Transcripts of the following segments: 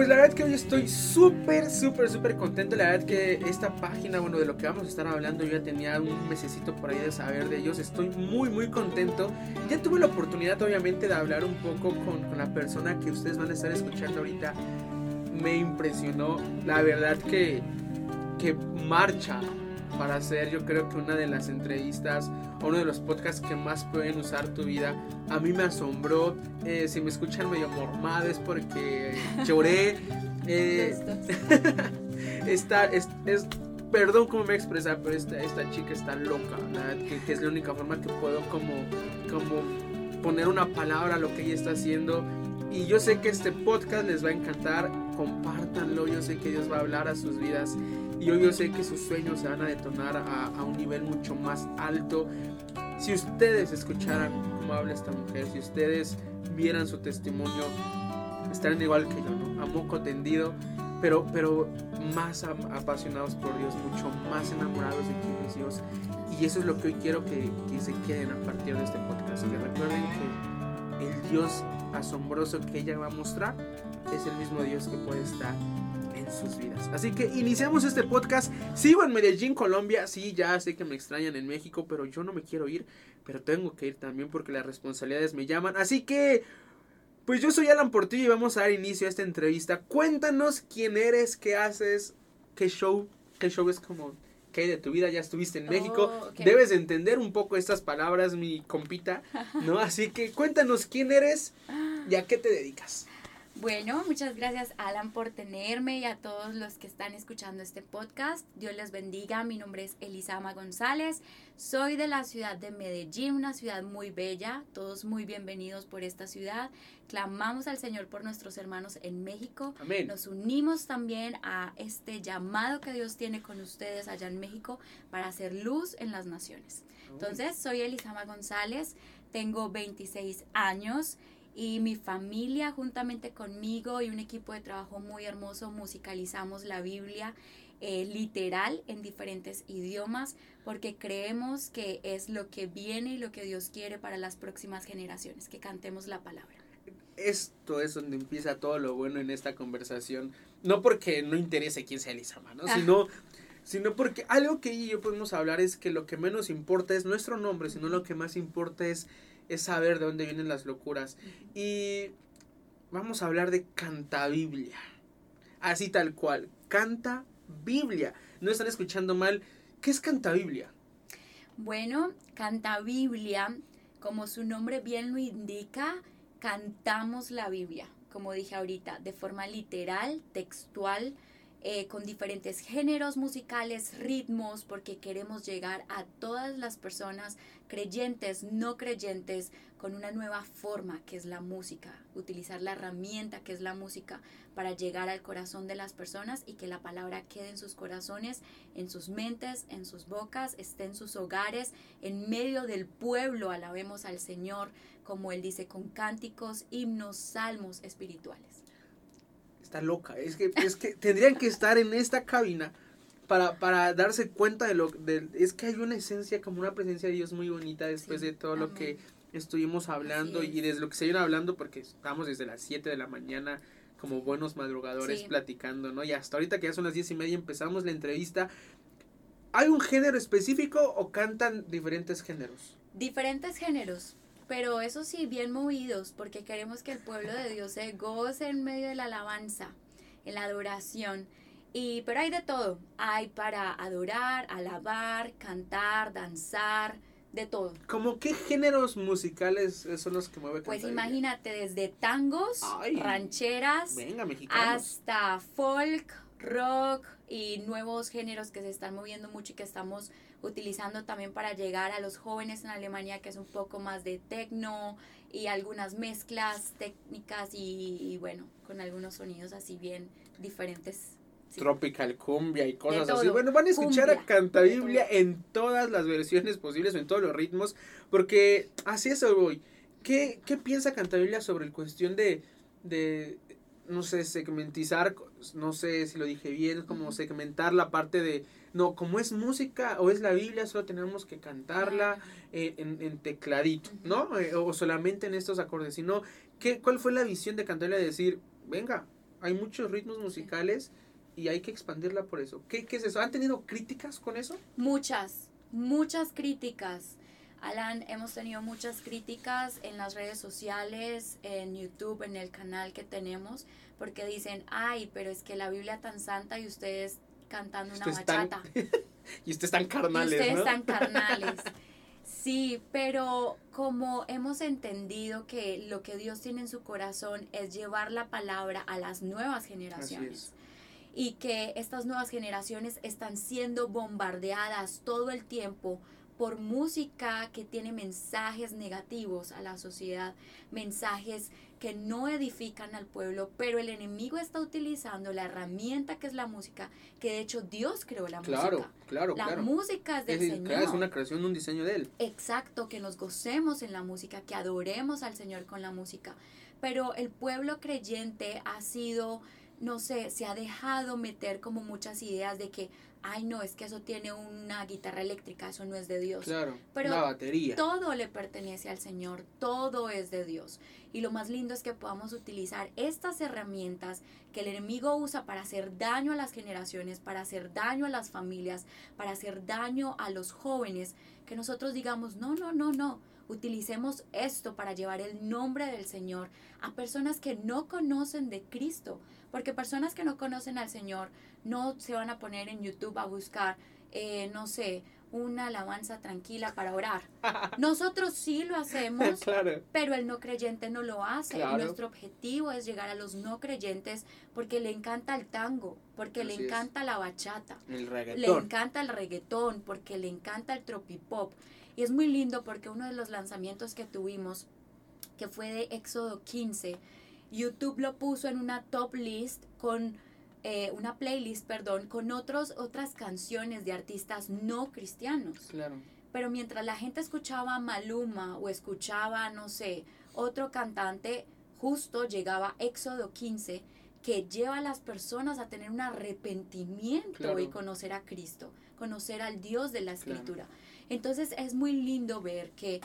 pues la verdad que hoy estoy súper, súper, súper contento. La verdad que esta página, bueno, de lo que vamos a estar hablando, yo ya tenía un mesecito por ahí de saber de ellos. Estoy muy, muy contento. Ya tuve la oportunidad, obviamente, de hablar un poco con, con la persona que ustedes van a estar escuchando ahorita. Me impresionó, la verdad que, que marcha para hacer yo creo que una de las entrevistas o uno de los podcasts que más pueden usar tu vida. A mí me asombró, eh, si me escuchan medio mormado es porque lloré. Eh, esta, es, es, perdón cómo me expresa, pero esta, esta chica está loca, que, que, es la única forma que puedo como, como poner una palabra a lo que ella está haciendo. Y yo sé que este podcast les va a encantar, compártanlo, yo sé que Dios va a hablar a sus vidas y hoy yo sé que sus sueños se van a detonar a, a un nivel mucho más alto. Si ustedes escucharan cómo habla esta mujer, si ustedes vieran su testimonio, estarían igual que yo, ¿no? A moco tendido, pero, pero más apasionados por Dios, mucho más enamorados de quién es Dios. Y eso es lo que hoy quiero que, que se queden a partir de este podcast. Que recuerden que el Dios asombroso que ella va a mostrar es el mismo Dios que puede estar sus vidas. Así que iniciamos este podcast. Sigo en Medellín, Colombia. Sí, ya sé que me extrañan en México, pero yo no me quiero ir. Pero tengo que ir también porque las responsabilidades me llaman. Así que, pues yo soy Alan Portillo y vamos a dar inicio a esta entrevista. Cuéntanos quién eres, qué haces, qué show, qué show es como ¿Qué hay de tu vida? Ya estuviste en México. Oh, Debes entender un poco estas palabras, mi compita, ¿no? Así que cuéntanos quién eres y a qué te dedicas. Bueno, muchas gracias Alan por tenerme y a todos los que están escuchando este podcast. Dios les bendiga. Mi nombre es Elisama González. Soy de la ciudad de Medellín, una ciudad muy bella. Todos muy bienvenidos por esta ciudad. Clamamos al Señor por nuestros hermanos en México. Amén. Nos unimos también a este llamado que Dios tiene con ustedes allá en México para hacer luz en las naciones. Entonces, soy Elisama González, tengo 26 años y mi familia juntamente conmigo y un equipo de trabajo muy hermoso musicalizamos la Biblia eh, literal en diferentes idiomas porque creemos que es lo que viene y lo que Dios quiere para las próximas generaciones, que cantemos la palabra. Esto es donde empieza todo lo bueno en esta conversación, no porque no interese quién sea Elisama, ¿no? sino, sino porque algo que yo podemos hablar es que lo que menos importa es nuestro nombre, sino lo que más importa es es saber de dónde vienen las locuras. Y vamos a hablar de canta Biblia. Así tal cual, canta Biblia. No están escuchando mal. ¿Qué es canta Biblia? Bueno, canta Biblia, como su nombre bien lo indica, cantamos la Biblia, como dije ahorita, de forma literal, textual, eh, con diferentes géneros musicales, ritmos, porque queremos llegar a todas las personas creyentes, no creyentes, con una nueva forma que es la música, utilizar la herramienta que es la música para llegar al corazón de las personas y que la palabra quede en sus corazones, en sus mentes, en sus bocas, esté en sus hogares, en medio del pueblo, alabemos al Señor, como Él dice, con cánticos, himnos, salmos espirituales. Está loca, es que, es que tendrían que estar en esta cabina para, para darse cuenta de lo de, es que hay una esencia como una presencia de Dios muy bonita después de todo lo que estuvimos hablando y desde lo que se viene hablando porque estamos desde las 7 de la mañana como buenos madrugadores platicando, ¿no? Y hasta ahorita que ya son las diez y media empezamos la entrevista. ¿Hay un género específico o cantan diferentes géneros? Diferentes géneros, pero eso sí, bien movidos, porque queremos que el pueblo de Dios se goce en medio de la alabanza, en la adoración. Y, pero hay de todo. Hay para adorar, alabar, cantar, danzar, de todo. ¿Cómo qué géneros musicales son los que mueve Pues imagínate, desde tangos, rancheras, hasta folk, rock y nuevos géneros que se están moviendo mucho y que estamos utilizando también para llegar a los jóvenes en Alemania, que es un poco más de techno y algunas mezclas técnicas y, y bueno, con algunos sonidos así bien diferentes tropical cumbia y cosas así. Bueno, van a escuchar a Canta Biblia en todas las versiones posibles, en todos los ritmos, porque así es hoy. ¿Qué, ¿Qué piensa Canta Biblia sobre el cuestión de, de, no sé, segmentizar, no sé si lo dije bien, como segmentar la parte de, no, como es música o es la Biblia, solo tenemos que cantarla en, en, tecladito, ¿no? Eh, o solamente en estos acordes, sino, ¿qué, ¿cuál fue la visión de Canta Biblia de decir, venga, Hay muchos ritmos musicales y hay que expandirla por eso. ¿Qué, ¿Qué es eso? ¿Han tenido críticas con eso? Muchas, muchas críticas. Alan, hemos tenido muchas críticas en las redes sociales, en YouTube, en el canal que tenemos, porque dicen, ay, pero es que la Biblia tan santa y ustedes cantando una bachata. y ustedes están carnales, y ustedes ¿no? están carnales. Sí, pero como hemos entendido que lo que Dios tiene en su corazón es llevar la palabra a las nuevas generaciones. Y que estas nuevas generaciones están siendo bombardeadas todo el tiempo por música que tiene mensajes negativos a la sociedad, mensajes que no edifican al pueblo, pero el enemigo está utilizando la herramienta que es la música, que de hecho Dios creó la Claro, música. claro, La claro. música es del Es, Señor. claro, es una creación, un diseño de él. Exacto, que nos gocemos en la música, que adoremos al Señor con la música. Pero el pueblo creyente ha sido, no sé, se ha dejado meter como muchas ideas de que, ay no, es que eso tiene una guitarra eléctrica, eso no es de Dios. Claro, Pero una batería. Todo le pertenece al Señor, todo es de Dios. Y lo más lindo es que podamos utilizar estas herramientas que el enemigo usa para hacer daño a las generaciones, para hacer daño a las familias, para hacer daño a los jóvenes, que nosotros digamos, no, no, no, no, utilicemos esto para llevar el nombre del Señor a personas que no conocen de Cristo, porque personas que no conocen al Señor no se van a poner en YouTube a buscar, eh, no sé, una alabanza tranquila para orar. Nosotros sí lo hacemos, claro. pero el no creyente no lo hace. Claro. Nuestro objetivo es llegar a los no creyentes porque le encanta el tango, porque le es. encanta la bachata, El le encanta el reggaetón, porque le encanta el tropipop. Y es muy lindo porque uno de los lanzamientos que tuvimos, que fue de Éxodo 15, YouTube lo puso en una top list con eh, una playlist, perdón, con otros, otras canciones de artistas no cristianos. Claro. Pero mientras la gente escuchaba Maluma o escuchaba, no sé, otro cantante, justo llegaba Éxodo 15, que lleva a las personas a tener un arrepentimiento Claro. y conocer a Cristo, conocer al Dios de la Claro. Escritura. Entonces es muy lindo ver que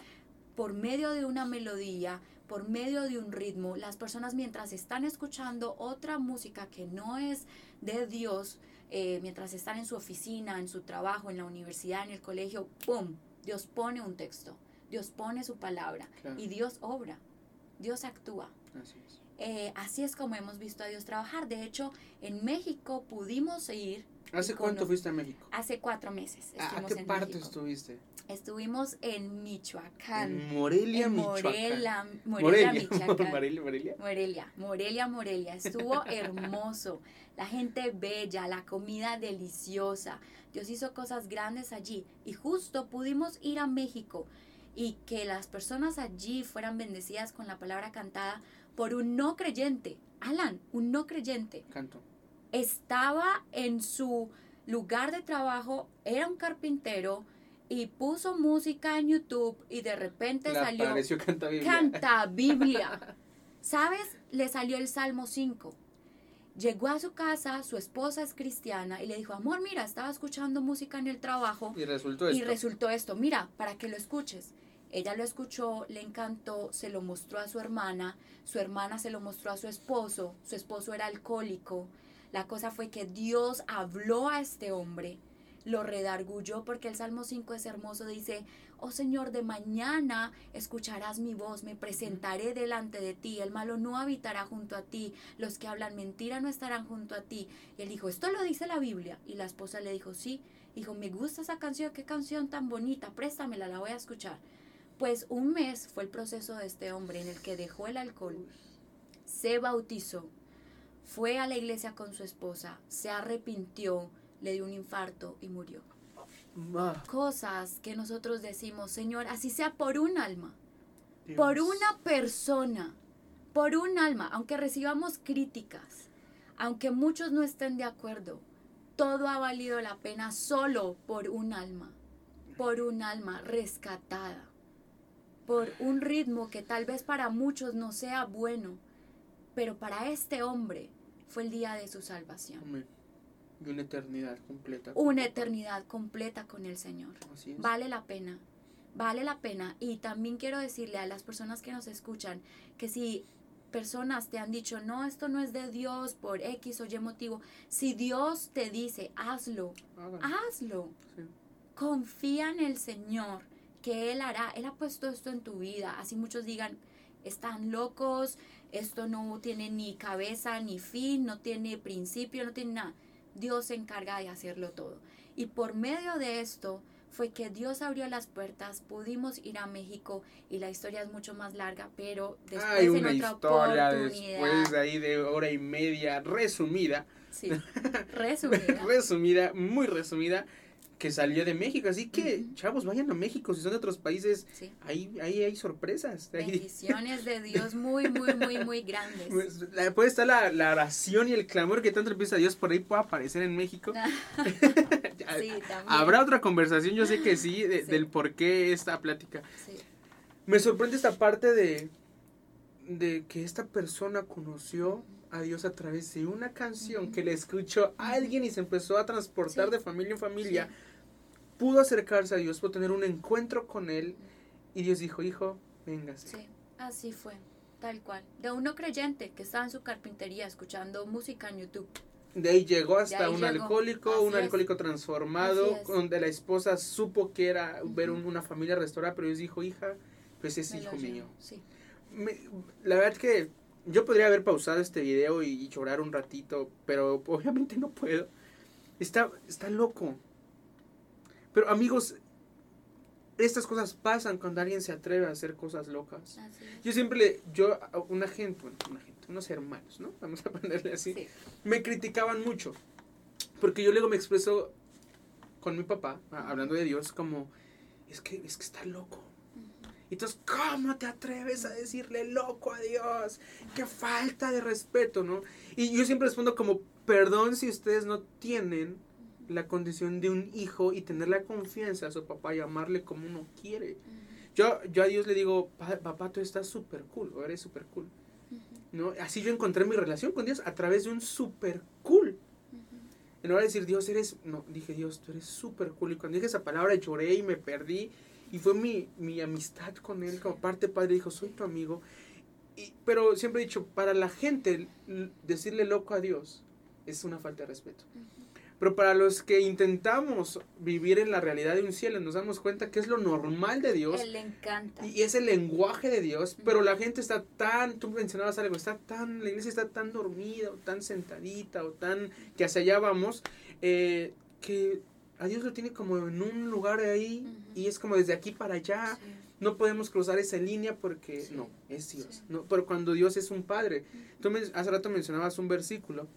por medio de una melodía, por medio de un ritmo, las personas mientras están escuchando otra música que no es de Dios, eh, mientras están en su oficina, en su trabajo, en la universidad, en el colegio, ¡pum! Dios pone un texto, Dios pone su palabra Claro. y Dios obra, Dios actúa. Así es. Eh, así es como hemos visto a Dios trabajar. De hecho, en México pudimos ir ¿Hace cuánto fuiste a México? hace cuatro meses. ¿A- ¿A qué en parte México. estuviste? Estuvimos en Michoacán. En Morelia, en Morelia, Morelia. Michoacán. Morelia, Morelia. Morelia, Morelia, Morelia. Estuvo hermoso. La gente bella, la comida deliciosa. Dios hizo cosas grandes allí. Y justo pudimos ir a México y que las personas allí fueran bendecidas con la palabra cantada por un no creyente. Alan, un no creyente. Canto. Estaba en su lugar de trabajo, era un carpintero y puso música en YouTube y de repente Le salió Canta Biblia. canta Biblia. ¿Sabes? Le salió el Salmo 5. Llegó a su casa, su esposa es cristiana y le dijo, amor, mira, estaba escuchando música en el trabajo Y resultó esto. y resultó esto, mira, para que lo escuches. Ella lo escuchó, le encantó, se lo mostró a su hermana, su hermana se lo mostró a su esposo, su esposo era alcohólico. La cosa fue que Dios habló a este hombre, lo redargulló porque el Salmo 5 es hermoso, dice, oh Señor, de mañana escucharás mi voz, me presentaré delante de ti, el malo no habitará junto a ti, los que hablan mentira no estarán junto a ti. Y él dijo, esto lo dice la Biblia. Y la esposa le dijo, sí, Dijo, me gusta esa canción, qué canción tan bonita, préstamela, la voy a escuchar. Pues un mes fue el proceso de este hombre en el que dejó el alcohol, se bautizó, fue a la iglesia con su esposa, se arrepintió, le dio un infarto y murió. Ma, Cosas que nosotros decimos, Señor, así sea por un alma, Dios. por una persona, por un alma, aunque recibamos críticas, aunque muchos no estén de acuerdo, todo ha valido la pena solo por un alma, por un alma rescatada, por un ritmo que tal vez para muchos no sea bueno, pero para este hombre fue el día de su salvación. Amén. Y una eternidad completa. Una eternidad completa con el Señor. Así es. Vale la pena, vale la pena. Y también quiero decirle a las personas que nos escuchan que si personas te han dicho, no, esto no es de Dios por X o Y motivo. Si Dios te dice, hazlo, hazlo. Confía en el Señor, que Él hará. Él ha puesto esto en tu vida. Así muchos digan, están locos, esto no tiene ni cabeza ni fin, no tiene principio, no tiene nada. Dios se encarga de hacerlo todo. Y por medio de esto fue que Dios abrió las puertas, pudimos ir a México y la historia es mucho más larga, pero después Hay una en otra historia oportunidad. después de ahí de hora y media resumida, Sí, resumida. resumida, muy resumida, que salió de México. Así que, chavos, vayan a México. Si son de otros países, Sí. ahí, ahí hay sorpresas. Bendiciones de Dios muy, muy, muy, muy grandes. Pues, puede estar la, la oración y el clamor que tanto le pide a Dios por ahí puede aparecer en México. Sí, también. Habrá otra conversación, yo sé que sí, de- Sí. del por qué esta plática. Sí. Me sorprende esta parte de, de que esta persona conoció a Dios a través de una canción que le escuchó a alguien y se empezó a transportar Sí. de familia en familia. Sí. Pudo acercarse a Dios, pudo tener un encuentro con Él y Dios dijo, hijo, véngase. Sí, así fue, tal cual. De uno creyente que estaba en su carpintería escuchando música en YouTube. De ahí llegó hasta ahí un llegó. alcohólico, Así un es. alcohólico transformado, donde la esposa supo que era ver Ujú. un- una familia restaurada, pero Dios dijo, hija, pues es Me hijo mío. Sí. Me- la verdad que yo podría haber pausado este video y, y llorar un ratito, pero obviamente no puedo. Está, está loco. Pero amigos, estas cosas pasan cuando alguien se atreve a hacer cosas locas. Yo siempre le, yo, una gente, bueno, una gente, unos hermanos, ¿no? Vamos a ponerle así. Sí. Me criticaban mucho. Porque yo luego me expreso con mi papá, hablando de Dios, como, es que, es que está loco. Y entonces, ¿cómo te atreves a decirle loco a Dios? ¡Qué falta de respeto, ¿no? Y yo siempre respondo como, perdón si ustedes no tienen la condición de un hijo y tener la confianza a su papá y amarle como uno quiere. Yo, yo a Dios le digo, "Pa- papá, tú estás súper cool, o eres súper cool. ¿no? Así yo encontré mi relación con Dios a través de un súper cool. En lugar de decir, Dios, eres, no, dije, Dios, tú eres súper cool. Y cuando dije esa palabra lloré y me perdí. Y fue mi, mi amistad con Él, como parte padre, dijo, soy tu amigo. Y, pero siempre he dicho, para la gente, decirle loco a Dios es una falta de respeto. Pero para los que intentamos vivir en la realidad de un cielo, nos damos cuenta que es lo normal de Dios. Él le encanta. Y es el lenguaje de Dios, pero la gente está tan, tú mencionabas algo, está tan, la iglesia está tan dormida, o tan sentadita, o tan, que hacia allá vamos, eh, que a Dios lo tiene como en un lugar ahí, Ujú. y es como desde aquí para allá, Sí. no podemos cruzar esa línea porque Sí. no, es Dios, Sí. no, pero cuando Dios es un padre, tú hace rato mencionabas un versículo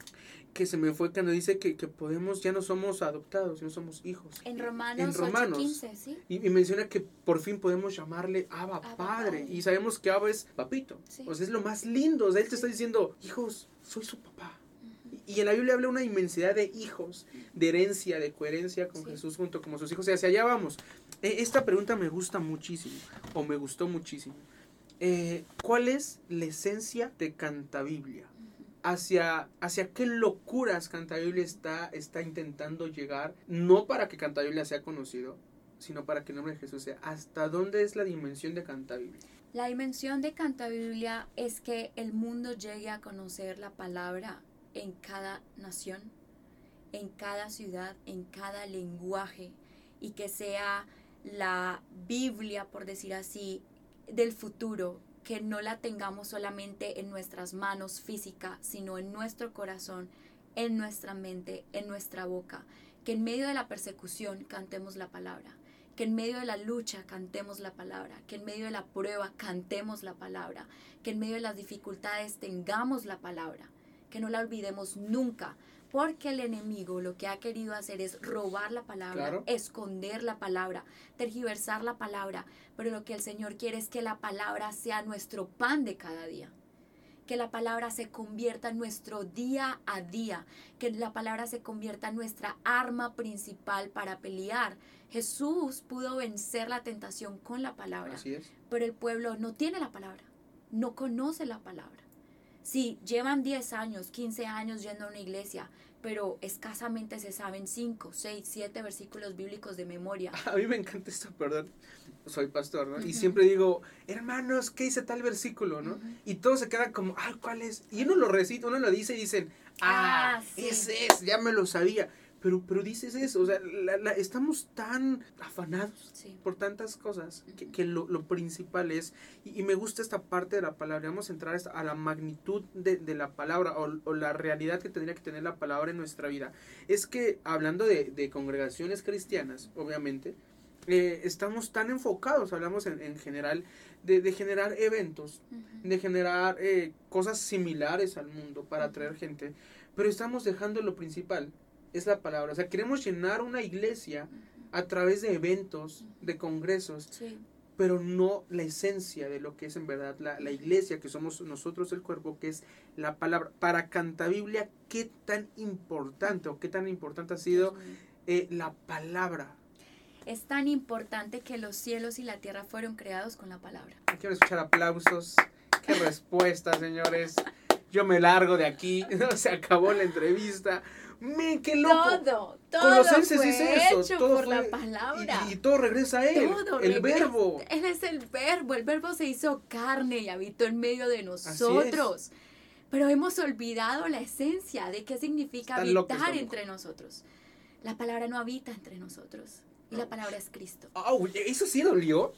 que se me fue cuando dice que, que podemos, ya no somos adoptados, no somos hijos. En Romanos, Romanos. 8:15, ¿sí? Y, y menciona que por fin podemos llamarle Abba, Abba Padre. Padre. Y sabemos que Abba es papito. Sí. O sea, es lo más lindo. O sea, él te está diciendo, hijos, soy su papá. Y en la Biblia habla una inmensidad de hijos, de herencia, de coherencia con Sí. Jesús junto como sus hijos. Y hacia allá vamos. Eh, esta pregunta me gusta muchísimo, o me gustó muchísimo. Eh, ¿Cuál es la esencia de Cantabiblia? Hacia, hacia qué locuras Cantabiblia está, está intentando llegar, no para que Cantabiblia sea conocido, sino para que el nombre de Jesús sea. ¿Hasta dónde es la dimensión de Cantabiblia? La dimensión de Canta Biblia es que el mundo llegue a conocer la palabra en cada nación, en cada ciudad, en cada lenguaje y que sea la Biblia, por decir así, del futuro, que no la tengamos solamente en nuestras manos física, sino en nuestro corazón, en nuestra mente, en nuestra boca, que en medio de la persecución cantemos la palabra, que en medio de la lucha cantemos la palabra, que en medio de la prueba cantemos la palabra, que en medio de las dificultades tengamos la palabra, que no la olvidemos nunca, porque el enemigo lo que ha querido hacer es robar la palabra, Claro. esconder la palabra, tergiversar la palabra, pero lo que el Señor quiere es que la palabra sea nuestro pan de cada día. Que la palabra se convierta en nuestro día a día, que la palabra se convierta en nuestra arma principal para pelear. Jesús pudo vencer la tentación con la palabra, Así es. pero el pueblo no tiene la palabra, no conoce la palabra. Si llevan 10 años, 15 años yendo a una iglesia, pero escasamente se saben 5, 6, 7 versículos bíblicos de memoria. A mí me encanta esto, perdón. Soy pastor, ¿no? Y Ujú. siempre digo, hermanos, ¿qué dice tal versículo, no? Ujú. Y todos se quedan como, ah, ¿cuál es? Y uno lo recita, uno lo dice y dicen, ah, Ah, sí. ese es, ya me lo sabía. Pero, pero dices eso, o sea, la- la- estamos tan afanados Sí. por tantas cosas que, que lo, lo principal es, y, y me gusta esta parte de la palabra, vamos a entrar a la magnitud de, de la palabra o, o la realidad que tendría que tener la palabra en nuestra vida. Es que hablando de, de congregaciones cristianas, obviamente, eh, estamos tan enfocados, hablamos en, en general, de, de generar eventos, de generar eh, cosas similares al mundo para atraer gente, pero estamos dejando lo principal, es la palabra. O sea, queremos llenar una iglesia a través de eventos, de congresos, Sí. pero no la esencia de lo que es en verdad la, la iglesia, que somos nosotros el cuerpo, que es la palabra. Para Cantabiblia, ¿qué tan importante o qué tan importante ha sido eh, la palabra? Es tan importante que los cielos y la tierra fueron creados con la palabra. Quiero escuchar aplausos. Qué respuesta, señores. Yo me largo de aquí. Se acabó la entrevista. Men, qué loco. Todo, todo Colosenses fue dice eso. hecho todo por fue- la palabra. Y, y todo regresa a él. Todo el regresa- verbo. Él es el verbo, el verbo se hizo carne y habitó en medio de nosotros. Pero hemos olvidado la esencia de qué significa habitar entre nosotros. La palabra no habita entre nosotros y la palabra es Cristo. Au, eso sí dolió.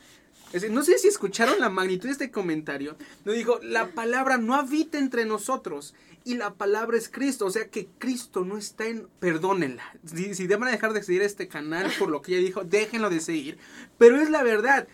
No sé si escucharon la magnitud de este comentario. No dijo, la palabra no habita entre nosotros y la palabra es Cristo. O sea que Cristo no está en... Perdónenla. Si, si van a dejar de seguir este canal por lo que ella dijo, déjenlo de seguir. Pero es la verdad.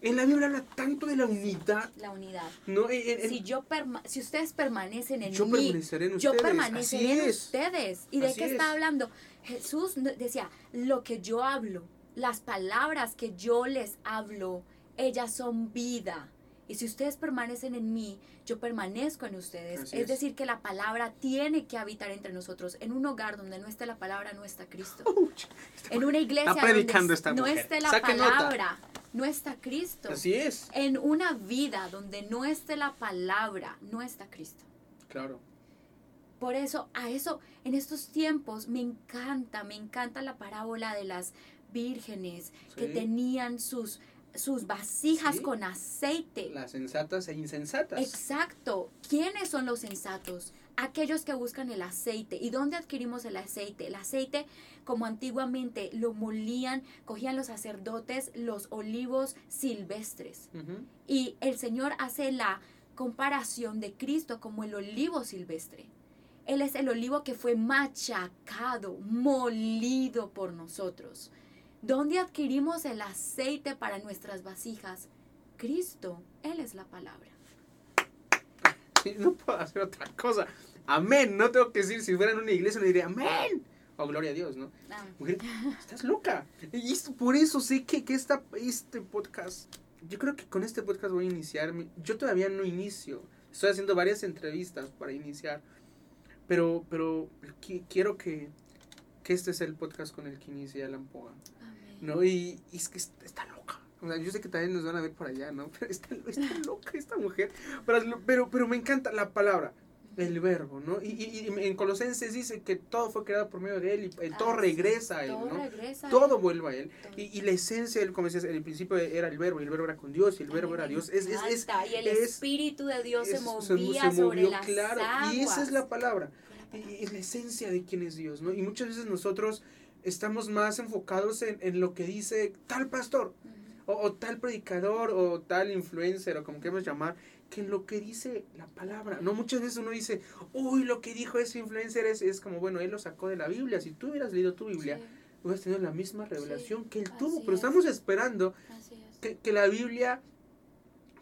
En la Biblia habla tanto de la unidad. La unidad. ¿no? En- en- Si yo perma- si ustedes permanecen en yo mí, permaneceré en yo ustedes. permaneceré Así en es. ustedes. ¿Y de Así qué es. está hablando? Jesús decía, lo que yo hablo, las palabras que yo les hablo, ellas son vida. Y si ustedes permanecen en mí, yo permanezco en ustedes. Es, es. decir, que la palabra tiene que habitar entre nosotros. En un hogar donde no esté la palabra, no está Cristo. En una iglesia Está predicando donde esta no esté la Saque nota. palabra, no está Cristo. Así es. En una vida donde no esté la palabra, no está Cristo. Claro. Por eso, a eso, en estos tiempos me encanta, me encanta la parábola de las vírgenes que tenían sus, sus vasijas Sí. con aceite. Las sensatas e insensatas. Exacto. ¿Quiénes son los sensatos? Aquellos que buscan el aceite. ¿Y dónde adquirimos el aceite? El aceite, como antiguamente lo molían, cogían los sacerdotes los olivos silvestres. Y el Señor hace la comparación de Cristo como el olivo silvestre. Él es el olivo que fue machacado, molido por nosotros. ¿Dónde adquirimos el aceite para nuestras vasijas? Cristo, Él es la palabra. Sí, no puedo hacer otra cosa. Amén. No tengo que decir, si fuera en una iglesia, le diría amén. O gloria a Dios, ¿no? Ah, Mujer, estás loca. Y esto- por eso sé que, que esta, este podcast, yo creo que con este podcast voy a iniciar. Yo todavía no inicio. Estoy haciendo varias entrevistas para iniciar. Pero, pero qui- quiero que, que este sea el podcast con el que inicie Alan amén. ¿no? Y, y es que está, está loca. O sea, yo sé que también nos van a ver por allá, ¿no? Pero está, está loca esta mujer. Pero, pero, pero me encanta la palabra, el verbo, ¿no? Y, y- y en Colosenses dice que todo fue creado por medio de él y todo Ah, sí. regresa a él, Todo ¿no? regresa Todo vuelve a él. Todo. Y, y la esencia, él, como decías, el principio era el verbo, y el verbo era con Dios, y el verbo era Dios. Es, es, es, y el es- Espíritu de Dios se es- movía sobre las claro. aguas. Y esa es la palabra. Es la esencia de quién es Dios, ¿no? Y muchas veces nosotros estamos más enfocados en, en lo que dice tal pastor, o, o tal predicador, o tal influencer, o como queremos llamar, que en lo que dice la palabra. No, muchas veces uno dice, uy, lo que dijo ese influencer es, es como, bueno, él lo sacó de la Biblia. Si tú hubieras leído tu Biblia, Sí, hubieras tenido la misma revelación Sí, que él tuvo. Pero es. estamos esperando es. que, que la Biblia,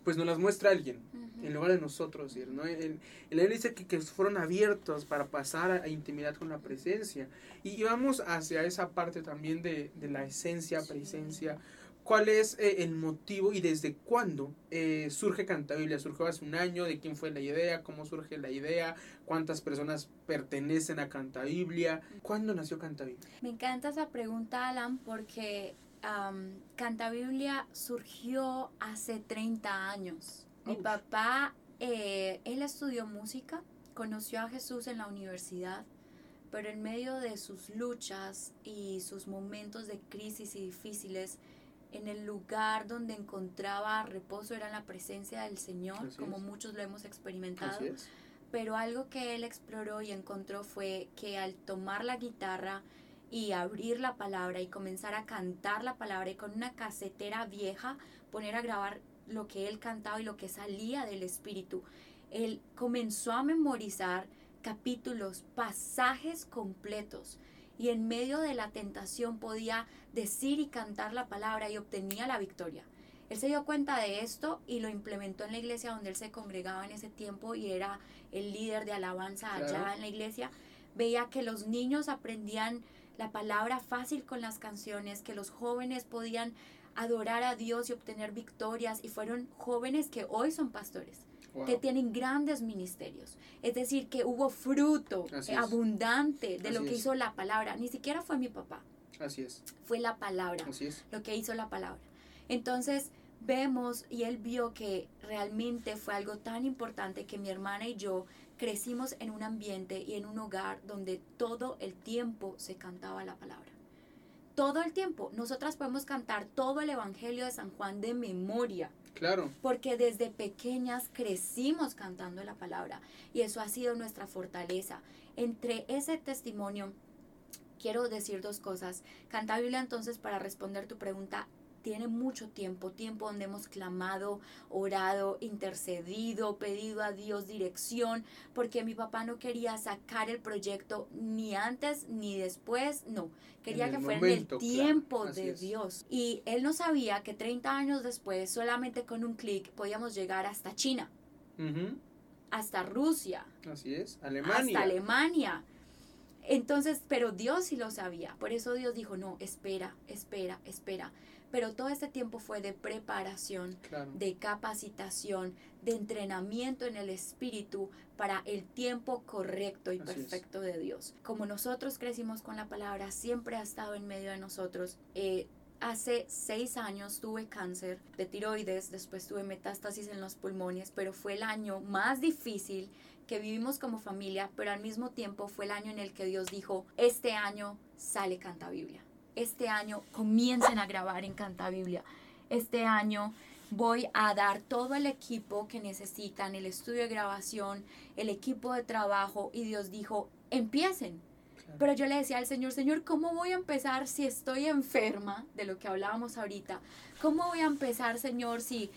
pues nos las muestra alguien Ujú. En lugar de nosotros ir, ¿no? El, el Evangelio dice que, que fueron abiertos para pasar a, a intimidad con la presencia. Y, y vamos hacia esa parte también de, de la esencia, presencia. ¿Cuál es eh, el motivo y desde cuándo eh, surge Cantabiblia? ¿Surgió hace un año? ¿De quién fue la idea? ¿Cómo surge la idea? ¿Cuántas personas pertenecen a Cantabiblia? ¿Cuándo nació Cantabiblia? Me encanta esa pregunta, Alan, porque am, Cantabiblia surgió hace 30 años. Mi papá, eh, él estudió música, conoció a Jesús en la universidad, pero en medio de sus luchas y sus momentos de crisis y difíciles, en el lugar donde encontraba reposo era la presencia del Señor, Así como es. muchos lo hemos experimentado. Pero algo que él exploró y encontró fue que al tomar la guitarra y abrir la palabra y comenzar a cantar la palabra y con una casetera vieja poner a grabar lo que él cantaba y lo que salía del espíritu, él comenzó a memorizar capítulos, pasajes completos y en medio de la tentación podía decir y cantar la palabra y obtenía la victoria. Él se dio cuenta de esto y lo implementó en la iglesia donde él se congregaba en ese tiempo y era el líder de alabanza allá Claro. en la iglesia. Veía que los niños aprendían la palabra fácil con las canciones, que los jóvenes podían adorar a Dios y obtener victorias y fueron jóvenes que hoy son pastores Wow. que tienen grandes ministerios. Es decir, que hubo fruto Así es. abundante de lo que es. hizo la palabra. Ni siquiera fue mi papá, Así es. fue la palabra Así es. lo que hizo la palabra. Entonces vemos y él vio que realmente fue algo tan importante que mi hermana y yo crecimos en un ambiente y en un hogar donde todo el tiempo se cantaba la palabra. Todo el tiempo. Nosotras podemos cantar todo el Evangelio de San Juan de memoria Claro. porque desde pequeñas crecimos cantando la palabra y eso ha sido nuestra fortaleza. Entre ese testimonio quiero decir dos cosas. Canta Biblia entonces para responder tu pregunta tiene mucho tiempo, tiempo donde hemos clamado, orado, intercedido, pedido a Dios dirección, porque mi papá no quería sacar el proyecto ni antes ni después, no, quería que fuera en el tiempo de es. Dios. Y él no sabía que 30 años después, solamente con un clic, podíamos llegar hasta China, hasta Rusia, Así es. Alemania. hasta Alemania. Entonces, pero Dios sí lo sabía. Por eso Dios dijo, no, espera, espera, espera. Pero todo este tiempo fue de preparación, Claro. de capacitación, de entrenamiento en el espíritu para el tiempo correcto y Así es. perfecto de Dios. Como nosotros crecimos con la palabra, siempre ha estado en medio de nosotros. Eh, hace seis años tuve cáncer de tiroides, después tuve metástasis en los pulmones, pero fue el año más difícil que vivimos como familia, pero al mismo tiempo fue el año en el que Dios dijo, este año sale Canta Biblia. Este año comiencen a grabar en Canta Biblia. Este año voy a dar todo el equipo que necesitan, el estudio de grabación, el equipo de trabajo y Dios dijo, empiecen. Claro. Pero yo le decía al Señor, Señor, ¿cómo voy a empezar si estoy enferma? De lo que hablábamos ahorita. ¿Cómo voy a empezar, Señor, si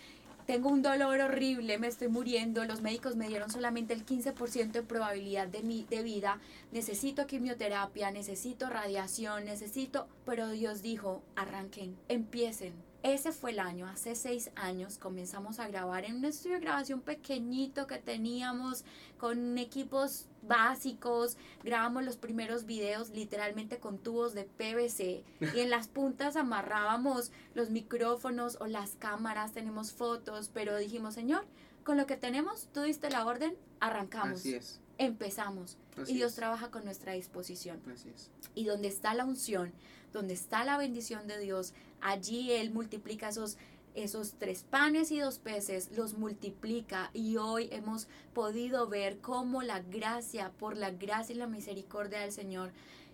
tengo un dolor horrible, me estoy muriendo, los médicos me dieron solamente el 15% de probabilidad de, mi, de vida, necesito quimioterapia, necesito radiación, necesito... Pero Dios dijo, arranquen, empiecen. Ese fue el año, hace seis años comenzamos a grabar en un estudio de grabación pequeñito que teníamos con equipos básicos, grabamos los primeros videos literalmente con tubos de PVC y en las puntas amarrábamos los micrófonos o las cámaras, tenemos fotos, pero dijimos, Señor, con lo que tenemos, tú diste la orden, arrancamos, Así es. empezamos Así y Dios es. trabaja con nuestra disposición. Así es. Y donde está la unción, donde está la bendición de Dios, allí Él multiplica esos, esos tres panes y dos peces, los multiplica. Y hoy hemos podido ver cómo la gracia, por la gracia y la misericordia del Señor,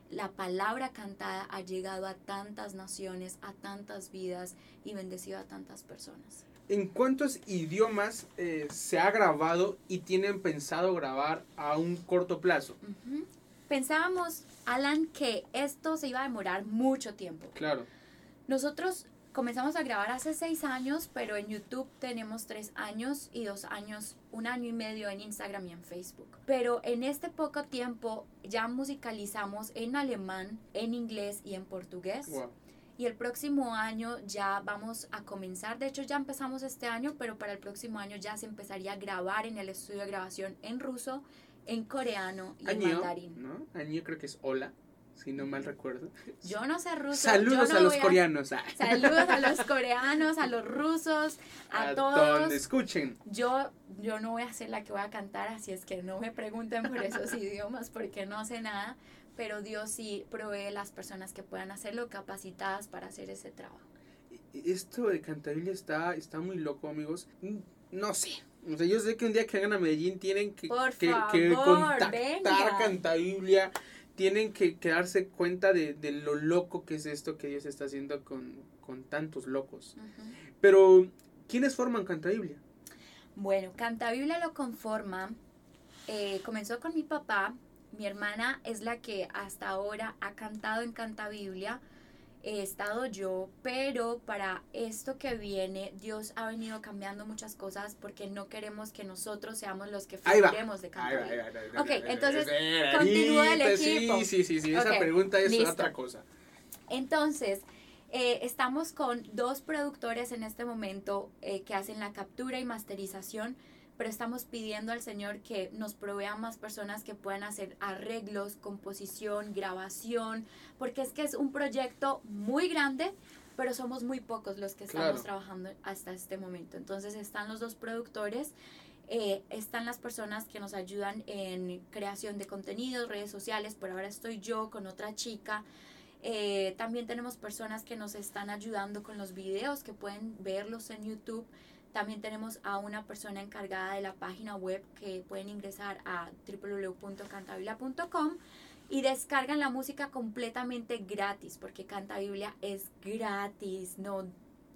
la palabra cantada ha llegado a tantas naciones, a tantas vidas y bendecido a tantas personas. ¿En cuántos idiomas eh, se ha grabado y tienen pensado grabar a un corto plazo? Pensábamos, Alan, que esto se iba a demorar mucho tiempo. Claro. Nosotros comenzamos a grabar hace seis años, pero en YouTube tenemos tres años y dos años, un año y medio en Instagram y en Facebook. Pero en este poco tiempo ya musicalizamos en alemán, en inglés y en portugués. Wow. Y el próximo año ya vamos a comenzar, de hecho ya empezamos este año, pero para el próximo año ya se empezaría a grabar en el estudio de grabación en ruso, en coreano y en Año, mandarín. ¿no? Año creo que es hola, si no mal recuerdo. Yo no sé ruso. Saludos no a los voy coreanos. ah. Saludos a los coreanos, a los rusos, a, todos. donde escuchen. Yo, yo no voy a ser la que voy a cantar, así es que no me pregunten por esos idiomas porque no sé nada, pero Dios sí provee las personas que puedan hacerlo capacitadas para hacer ese trabajo. Esto de Cantabria está, está muy loco, amigos. Mm, No sé. O sea, yo sé que un día que hagan a Medellín tienen que, Por que, favor, que contactar venga. Cantabiblia, tienen que, que darse cuenta de, de, lo loco que es esto que Dios está haciendo con, con tantos locos. Pero, ¿quiénes forman Canta Biblia? Bueno, Canta Biblia lo conforma, eh, comenzó con mi papá, mi hermana es la que hasta ahora ha cantado en Canta Biblia, he estado yo, pero para esto que viene, Dios ha venido cambiando muchas cosas porque no queremos que nosotros seamos los que figuremos de cantar. Ok, entonces continúa el equipo. Sí, sí, sí, sí. esa pregunta es otra cosa. Entonces, eh, estamos con dos productores en este momento eh, que hacen la captura y masterización pero estamos pidiendo al Señor que nos provea más personas que puedan hacer arreglos, composición, grabación, porque es que es un proyecto muy grande, pero somos muy pocos los que estamos trabajando hasta este momento. Entonces están los dos productores, eh, están las personas que nos ayudan en creación de contenidos, redes sociales, por ahora estoy yo con otra chica. Eh, también tenemos personas que nos están ayudando con los videos que pueden verlos en YouTube. También tenemos a una persona encargada de la página web que pueden ingresar a www.cantabiblia.com y descargan la música completamente gratis, porque Canta Biblia es gratis, no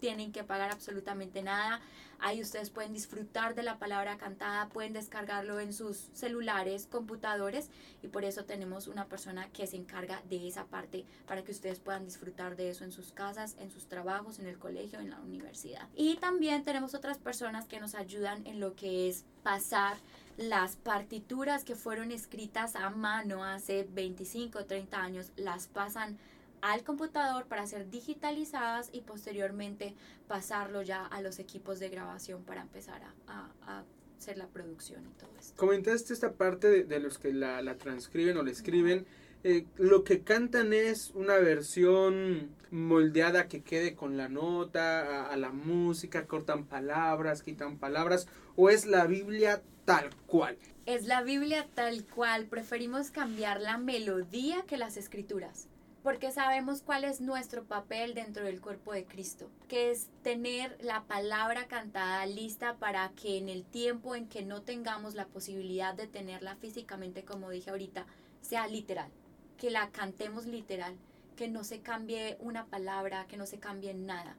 tienen que pagar absolutamente nada. Ahí ustedes pueden disfrutar de la palabra cantada, pueden descargarlo en sus celulares, computadores y por eso tenemos una persona que se encarga de esa parte para que ustedes puedan disfrutar de eso en sus casas, en sus trabajos, en el colegio, en la universidad. Y también tenemos otras personas que nos ayudan en lo que es pasar las partituras que fueron escritas a mano hace 25 o 30 años, las pasan al computador para ser digitalizadas y posteriormente pasarlo ya a los equipos de grabación para empezar a, hacer la producción y todo esto. Comentaste esta parte de, los que la, transcriben o la escriben. Eh, lo que cantan es una versión moldeada que quede con la nota, a, la música, cortan palabras, quitan palabras, o es la Biblia tal cual. Es la Biblia tal cual. Preferimos cambiar la melodía que las escrituras porque sabemos cuál es nuestro papel dentro del cuerpo de Cristo, que es tener la palabra cantada lista para que en el tiempo en que no tengamos la posibilidad de tenerla físicamente, como dije ahorita, sea literal, que la cantemos literal, que no se cambie una palabra, que no se cambie nada.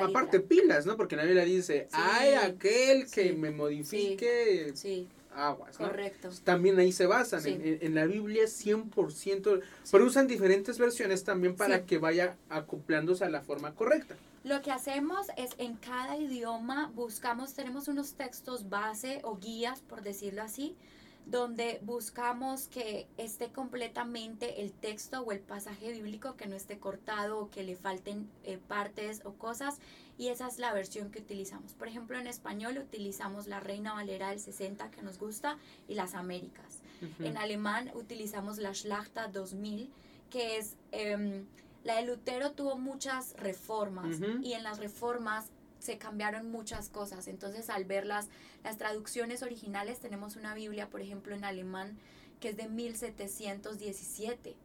Aparte pilas, ¿no? Porque la Biblia dice, hay aquel que me modifique. sí aguas. Correcto. También ahí se basan. En, la Biblia 100%, pero usan diferentes versiones también para que vaya acoplándose a la forma correcta. Lo que hacemos es en cada idioma buscamos, tenemos unos textos base o guías, por decirlo así, donde buscamos que esté completamente el texto o el pasaje bíblico, que no esté cortado o que le falten eh, partes o cosas y esa es la versión que utilizamos. Por ejemplo, en español utilizamos la Reina Valera del 60 que nos gusta y las Américas. En alemán utilizamos la Schlachta 2000 que es... Em, la de Lutero tuvo muchas reformas y en las reformas se cambiaron muchas cosas. Entonces, al ver las, las traducciones originales, tenemos una Biblia, por ejemplo, en alemán, que es de 1717.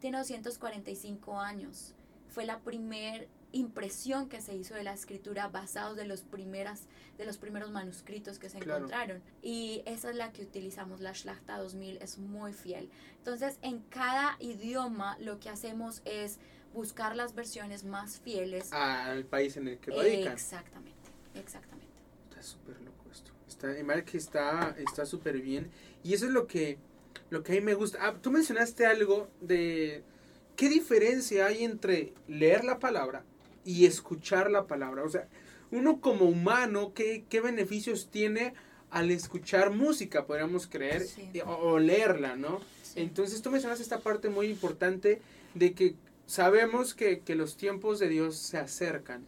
Tiene 245 años. Fue la primer impresión que se hizo de la escritura basados de los primeras de los primeros manuscritos que se encontraron. Y esa es la que utilizamos la Schlachta 2000 es muy fiel. Entonces en cada idioma lo que hacemos es buscar las versiones más fieles al país en el que radican. Exactamente exactamente. Está súper loco esto. Está que está está súper bien. Y eso es lo que lo que a mí me gusta. Ah, tú mencionaste algo de qué diferencia hay entre leer la palabra y escuchar la palabra. O sea, uno como humano, ¿qué, qué beneficios tiene al escuchar música, podríamos creer, o, leerla, ¿no? Entonces tú mencionas esta parte muy importante de que sabemos que, que los tiempos de Dios se acercan,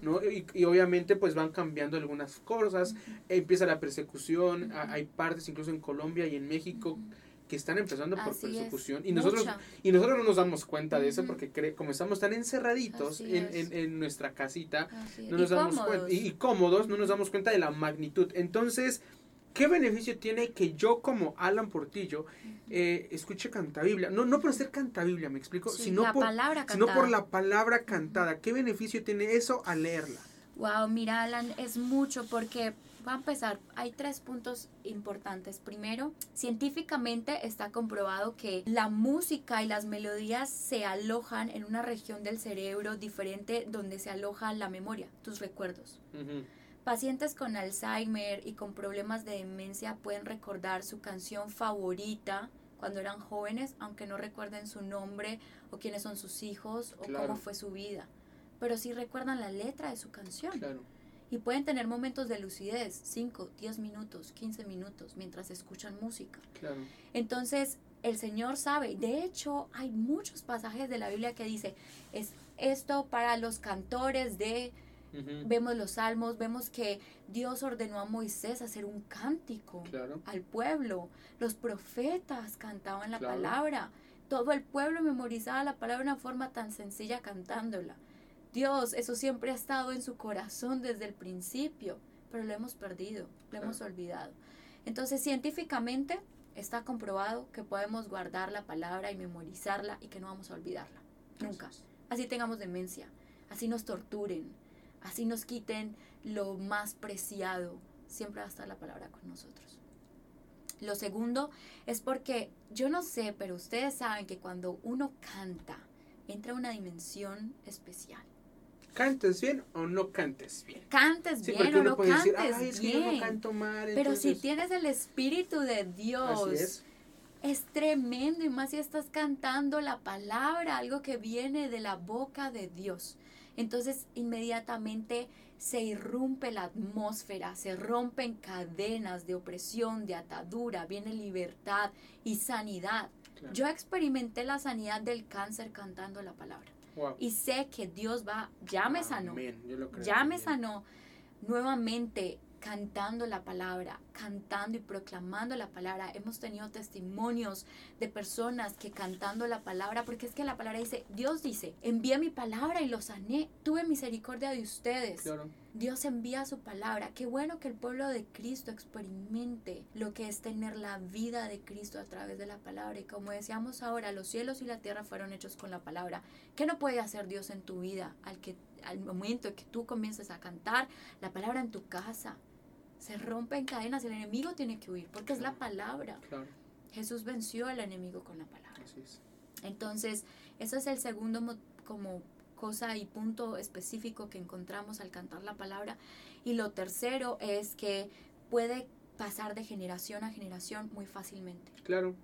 ¿no? Y, y, obviamente pues van cambiando algunas cosas, empieza la persecución, hay partes incluso en Colombia y en México que están empezando por persecución y nosotros y nosotros no nos damos cuenta de eso porque como estamos tan encerraditos en, en, nuestra casita no nos damos cuenta y, cómodos no nos damos cuenta de la magnitud. Entonces qué beneficio tiene que yo como Alan Portillo eh, escuche canta Biblia no no por ser canta Biblia me explico sino por sino por la palabra cantada. Qué beneficio tiene eso al leerla wow mira Alan es mucho porque Voy a empezar. Hay tres puntos importantes. Primero, científicamente está comprobado que la música y las melodías se alojan en una región del cerebro diferente donde se aloja la memoria, tus recuerdos. Pacientes con Alzheimer y con problemas de demencia pueden recordar su canción favorita cuando eran jóvenes, aunque no recuerden su nombre o quiénes son sus hijos o cómo fue su vida. Pero sí recuerdan la letra de su canción. Y pueden tener momentos de lucidez, 5, 10 minutos, 15 minutos, mientras escuchan música. Entonces, el Señor sabe. De hecho, hay muchos pasajes de la Biblia que dice, es esto para los cantores de Vemos los salmos, vemos que Dios ordenó a Moisés hacer un cántico al pueblo. Los profetas cantaban la palabra. Todo el pueblo memorizaba la palabra de una forma tan sencilla cantándola. Dios, eso siempre ha estado en su corazón desde el principio, pero lo hemos perdido, lo hemos olvidado. Entonces, científicamente está comprobado que podemos guardar la palabra y memorizarla y que no vamos a olvidarla. Nunca. Así tengamos demencia, así nos torturen, así nos quiten lo más preciado, siempre va a estar la palabra con nosotros. Lo segundo es porque yo no sé, pero ustedes saben que cuando uno canta, entra una dimensión especial. ¿Cantes bien o no cantes bien? Cantes bien o no cantes bien. pero si tienes el Espíritu de Dios, es tremendo y más si estás cantando la palabra, algo que viene de la boca de Dios. Entonces inmediatamente se irrumpe la atmósfera, se rompen cadenas de opresión, de atadura, viene libertad y sanidad. Yo experimenté la sanidad del cáncer cantando la palabra. Y sé que Dios va, ya me sanó, ya me sanó nuevamente cantando la palabra, cantando y proclamando la palabra. Hemos tenido testimonios de personas que cantando la palabra, porque es que la palabra dice, Dios dice, envía mi palabra y los sané, tuve misericordia de ustedes. Dios envía su palabra. Qué bueno que el pueblo de Cristo experimente lo que es tener la vida de Cristo a través de la palabra. Y como decíamos ahora, los cielos y la tierra fueron hechos con la palabra. ¿Qué no puede hacer Dios en tu vida al que al momento que tú comiences a cantar la palabra en tu casa? Se rompen cadenas, el enemigo tiene que huir, porque es la palabra. Jesús venció al enemigo con la palabra. Entonces, eso es el segundo como cosa y punto específico que encontramos al cantar la palabra. Y lo tercero es que puede pasar de generación a generación muy fácilmente. Claro.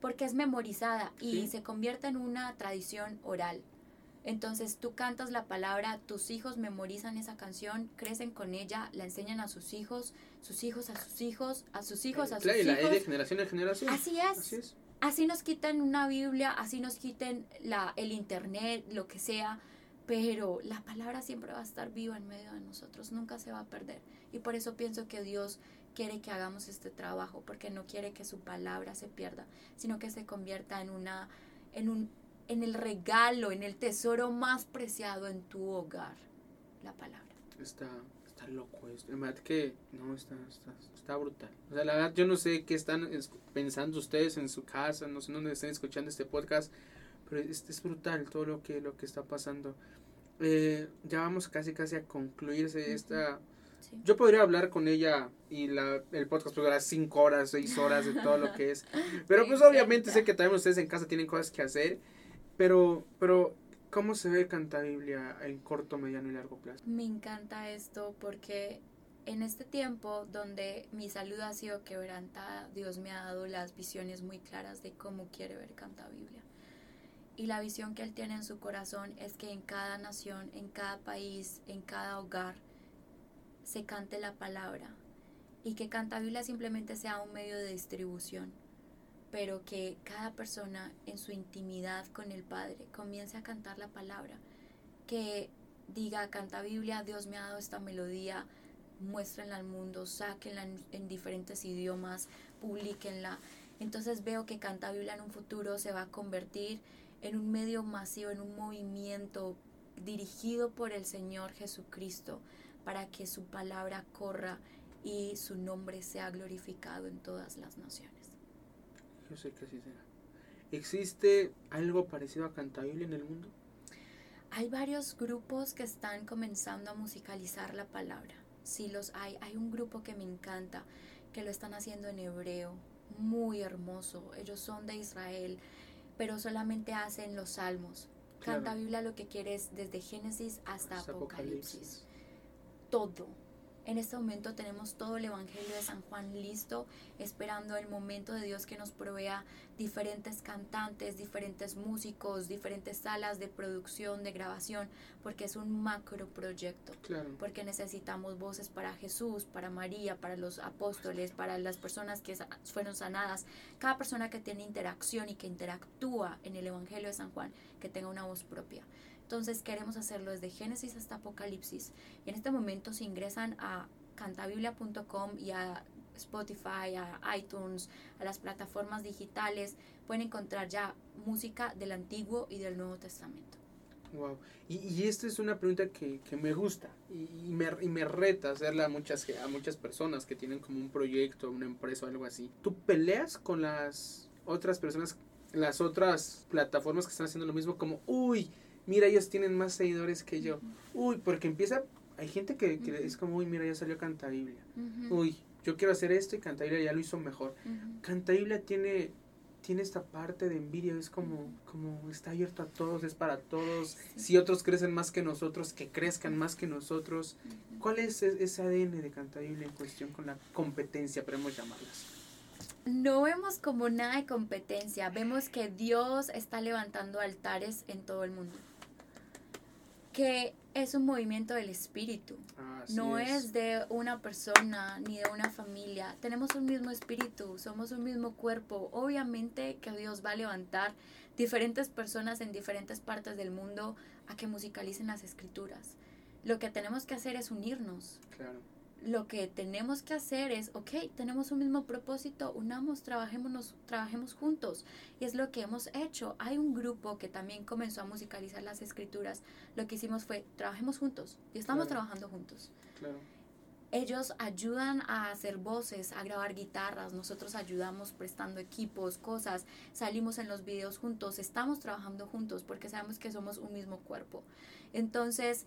Porque es memorizada y se convierte en una tradición oral. Entonces tú cantas la palabra, tus hijos memorizan esa canción, crecen con ella, la enseñan a sus hijos, sus hijos a sus hijos, a sus hijos a sus hijos. la de generación en generación. Así es. Así nos quiten una Biblia, así nos quiten la, el internet, lo que sea, pero la palabra siempre va a estar viva en medio de nosotros, nunca se va a perder. Y por eso pienso que Dios quiere que hagamos este trabajo, porque no quiere que su palabra se pierda, sino que se convierta en una en un en el regalo, en el tesoro más preciado en tu hogar, la palabra. Está, está loco esto. La verdad que no, está, está, está brutal. O sea, la verdad yo no sé qué están pensando ustedes en su casa, no sé dónde están escuchando este podcast, pero es, es brutal todo lo que, lo que está pasando. Eh, ya vamos casi casi a concluirse esta... Yo podría hablar con ella y la, el podcast podría cinco horas, seis horas de todo lo que es. Pero pues obviamente sé que también ustedes en casa tienen cosas que hacer. Pero, pero, ¿cómo se ve Canta Biblia en corto, mediano y largo plazo? Me encanta esto porque en este tiempo donde mi salud ha sido quebrantada, Dios me ha dado las visiones muy claras de cómo quiere ver Canta Biblia. Y la visión que Él tiene en su corazón es que en cada nación, en cada país, en cada hogar, se cante la palabra. Y que Canta Biblia simplemente sea un medio de distribución pero que cada persona en su intimidad con el Padre comience a cantar la palabra, que diga, canta Biblia, Dios me ha dado esta melodía, muéstrenla al mundo, sáquenla en, diferentes idiomas, publiquenla. Entonces veo que Canta Biblia en un futuro se va a convertir en un medio masivo, en un movimiento dirigido por el Señor Jesucristo para que su palabra corra y su nombre sea glorificado en todas las naciones. Yo sé que así será. ¿Existe algo parecido a Cantabile en el mundo? Hay varios grupos que están comenzando a musicalizar la palabra. sí los hay. Hay un grupo que me encanta, que lo están haciendo en hebreo, muy hermoso. Ellos son de Israel, pero solamente hacen los salmos. Canta Biblia lo que quieres desde Génesis hasta Apocalipsis. Todo en este momento tenemos todo el Evangelio de San Juan listo, esperando el momento de Dios que nos provea diferentes cantantes, diferentes músicos, diferentes salas de producción, de grabación, porque es un macro proyecto. Porque necesitamos voces para Jesús, para María, para los apóstoles, para las personas que fueron sanadas. Cada persona que tiene interacción y que interactúa en el Evangelio de San Juan, que tenga una voz propia. Entonces queremos hacerlo desde Génesis hasta Apocalipsis. Y en este momento se ingresan a cantabiblia.com y a Spotify, a iTunes, a las plataformas digitales, pueden encontrar ya música del Antiguo y del Nuevo Testamento. Wow. Y, y esta es una pregunta que, que me gusta y, me, y, me, reta hacerla a muchas, a muchas personas que tienen como un proyecto, una empresa o algo así. ¿Tú peleas con las otras personas, las otras plataformas que están haciendo lo mismo como, uy, mira, ellos tienen más seguidores que yo. Uy, porque empieza, hay gente que, es como, uy, mira, ya salió Cantabiblia. Uy, yo quiero hacer esto y Cantabiblia ya lo hizo mejor. Cantabiblia tiene tiene esta parte de envidia, es como, como está abierto a todos, es para todos. Si otros crecen más que nosotros, que crezcan más que nosotros. ¿Cuál es e-, ese ADN de Cantabiblia en cuestión con la competencia, podemos llamarlas? no vemos como nada de competencia, vemos que Dios está levantando altares en todo el mundo que es un movimiento del espíritu. no es. de una persona ni de una familia. Tenemos un mismo espíritu, somos un mismo cuerpo. Obviamente que Dios va a levantar diferentes personas en diferentes partes del mundo a que musicalicen las escrituras. Lo que tenemos que hacer es unirnos. Claro lo que tenemos que hacer es, ok, tenemos un mismo propósito, unamos, trabajemos, trabajemos juntos. Y es lo que hemos hecho. Hay un grupo que también comenzó a musicalizar las escrituras. Lo que hicimos fue, trabajemos juntos. Y estamos trabajando juntos. Claro. Ellos ayudan a hacer voces, a grabar guitarras, nosotros ayudamos prestando equipos, cosas, salimos en los videos juntos, estamos trabajando juntos porque sabemos que somos un mismo cuerpo. Entonces,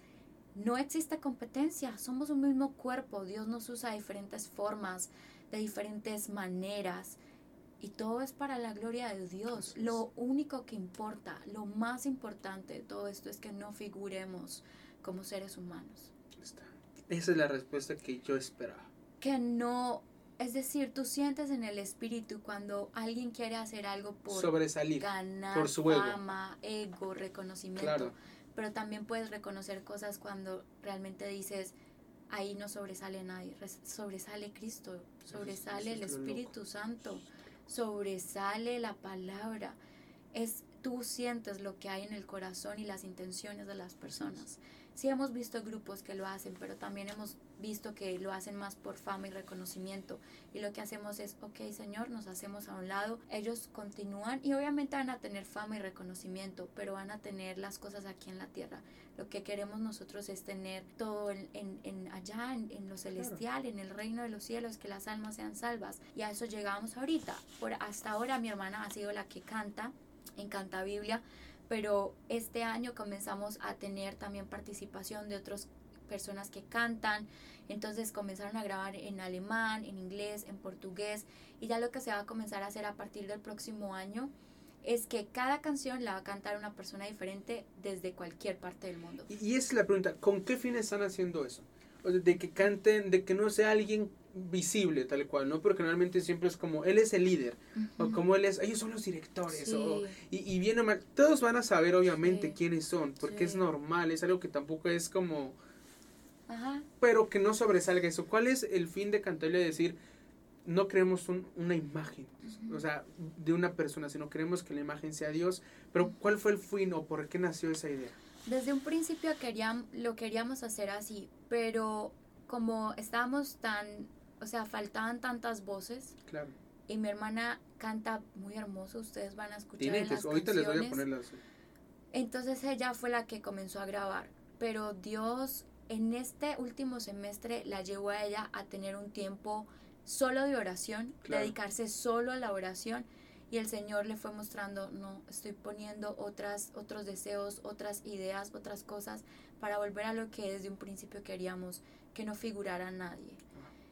no existe competencia, somos un mismo cuerpo, Dios nos usa de diferentes formas, de diferentes maneras, y todo es para la gloria de Dios. Lo único que importa, lo más importante de todo esto es que no figuremos como seres humanos. Esa es la respuesta que yo esperaba. Que no, es decir, tú sientes en el espíritu cuando alguien quiere hacer algo por sobresalir, ganar por su fama, ego, reconocimiento pero también puedes reconocer cosas cuando realmente dices, ahí no sobresale nadie, sobresale Cristo, sobresale el Espíritu Santo, sobresale la palabra. Es tú sientes lo que hay en el corazón y las intenciones de las personas. Sí hemos visto grupos que lo hacen, pero también hemos visto que lo hacen más por fama y reconocimiento. Y lo que hacemos es, ok, Señor, nos hacemos a un lado. Ellos continúan y obviamente van a tener fama y reconocimiento, pero van a tener las cosas aquí en la tierra. Lo que queremos nosotros es tener todo en, en, allá, en, lo celestial, en el reino de los cielos, que las almas sean salvas. Y a eso llegamos ahorita. Por, hasta ahora mi hermana ha sido la que canta, en Canta Biblia, pero este año comenzamos a tener también participación de otros personas que cantan. Entonces comenzaron a grabar en alemán, en inglés, en portugués. Y ya lo que se va a comenzar a hacer a partir del próximo año es que cada canción la va a cantar una persona diferente desde cualquier parte del mundo. Y, es la pregunta, ¿con qué fines están haciendo eso? de que canten, de que no sea alguien visible tal cual, ¿no? Porque normalmente siempre es como, él es el líder, o como él es, ellos son los directores, o, y, y bien o mal, todos van a saber obviamente quiénes son, porque es normal, es algo que tampoco es como pero que no sobresalga eso. ¿Cuál es el fin de Cantabria de decir, no creemos una imagen, o sea, de una persona, sino queremos que la imagen sea Dios? Pero ¿cuál fue el fin o por qué nació esa idea? Desde un principio queríamos, lo queríamos hacer así, pero como estábamos tan, o sea, faltaban tantas voces. Claro. Y mi hermana canta muy hermoso, ustedes van a escuchar Tienen las ahorita les voy a ponerlas. Entonces ella fue la que comenzó a grabar, pero Dios en este último semestre la llevó a ella a tener un tiempo solo de oración, dedicarse solo a la oración y el Señor le fue mostrando, no, estoy poniendo otras, otros deseos, otras ideas, otras cosas para volver a lo que desde un principio queríamos, que no figurara nadie.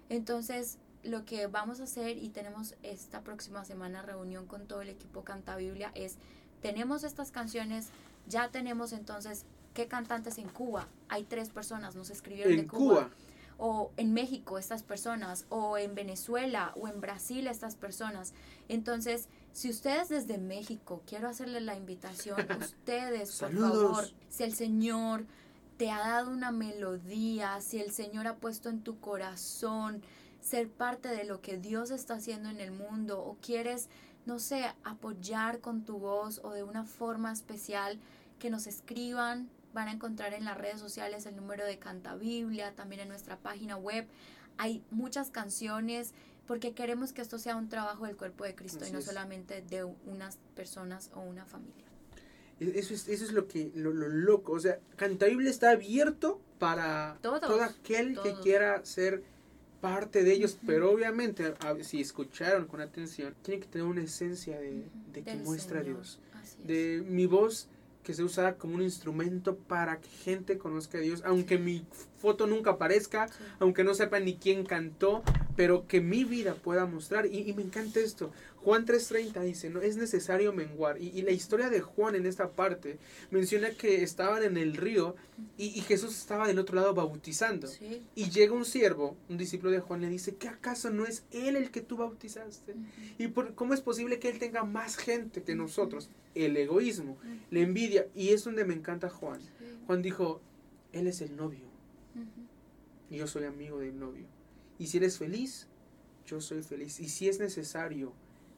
Entonces, lo que vamos a hacer y tenemos esta próxima semana reunión con todo el equipo Canta Biblia es, tenemos estas canciones, ya tenemos entonces, ¿qué cantantes en Cuba? Hay tres personas, nos escribieron de Cuba. O en México estas personas, o en Venezuela, o en Brasil estas personas. Entonces, si ustedes desde México, quiero hacerles la invitación, ustedes, por favor, si el Señor te ha dado una melodía, si el Señor ha puesto en tu corazón ser parte de lo que Dios está haciendo en el mundo, o quieres, no sé, apoyar con tu voz o de una forma especial, que nos escriban, van a encontrar en las redes sociales el número de Canta Biblia, también en nuestra página web. Hay muchas canciones porque queremos que esto sea un trabajo del cuerpo de Cristo y no solamente de unas personas o una familia. E-, eso es, eso es lo que lo, loco, o sea, Cantabible está abierto para todo aquel que quiera ser parte de ellos, pero obviamente si escucharon con atención, tiene que tener una esencia de, de que muestra a Dios. de mi voz que se usa como un instrumento para que gente conozca a Dios, aunque mi foto nunca aparezca, aunque no sepa ni quién cantó, pero que mi vida pueda mostrar. Y, me encanta esto. Juan 3.30 dice, no es necesario menguar. Y, la historia de Juan en esta parte menciona que estaban en el río y, Jesús estaba del otro lado bautizando. Y llega un siervo, un discípulo de Juan, le dice, ¿qué acaso no es él el que tú bautizaste? ¿Y por, cómo es posible que él tenga más gente que nosotros? El egoísmo, la envidia. Y es donde me encanta Juan. Juan dijo, él es el novio. Y yo soy amigo del novio. Y si eres feliz, yo soy feliz. Y si es necesario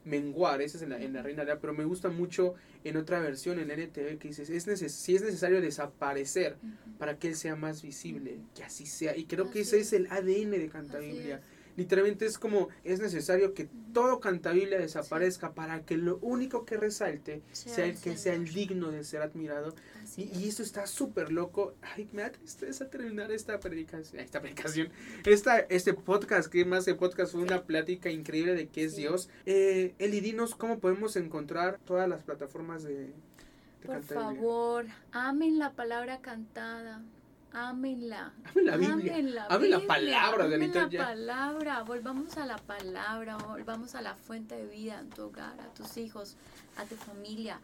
menguar, esa es en la, en la Reina pero me gusta mucho en otra versión, en NTV, que dice, es si es necesario desaparecer para que Él sea más visible, que así sea. Y creo que ese es. el ADN de Canta Biblia. Literalmente es como, es necesario que todo Cantabiblia desaparezca para que lo único que resalte sea, el que sea el digno de ser admirado. Y, y, eso está súper loco. Ay, me da tristeza terminar esta predicación, esta predicación, esta, este podcast, que más el podcast fue una plática increíble de qué es Dios. Eh, Eli, dinos cómo podemos encontrar todas las plataformas de, de Por favor, amen la palabra cantada. Ámenla. Amen la Biblia. Amen la, palabra de la palabra. Volvamos a la palabra. Volvamos a la fuente de vida en tu hogar, a tus hijos, a tu familia.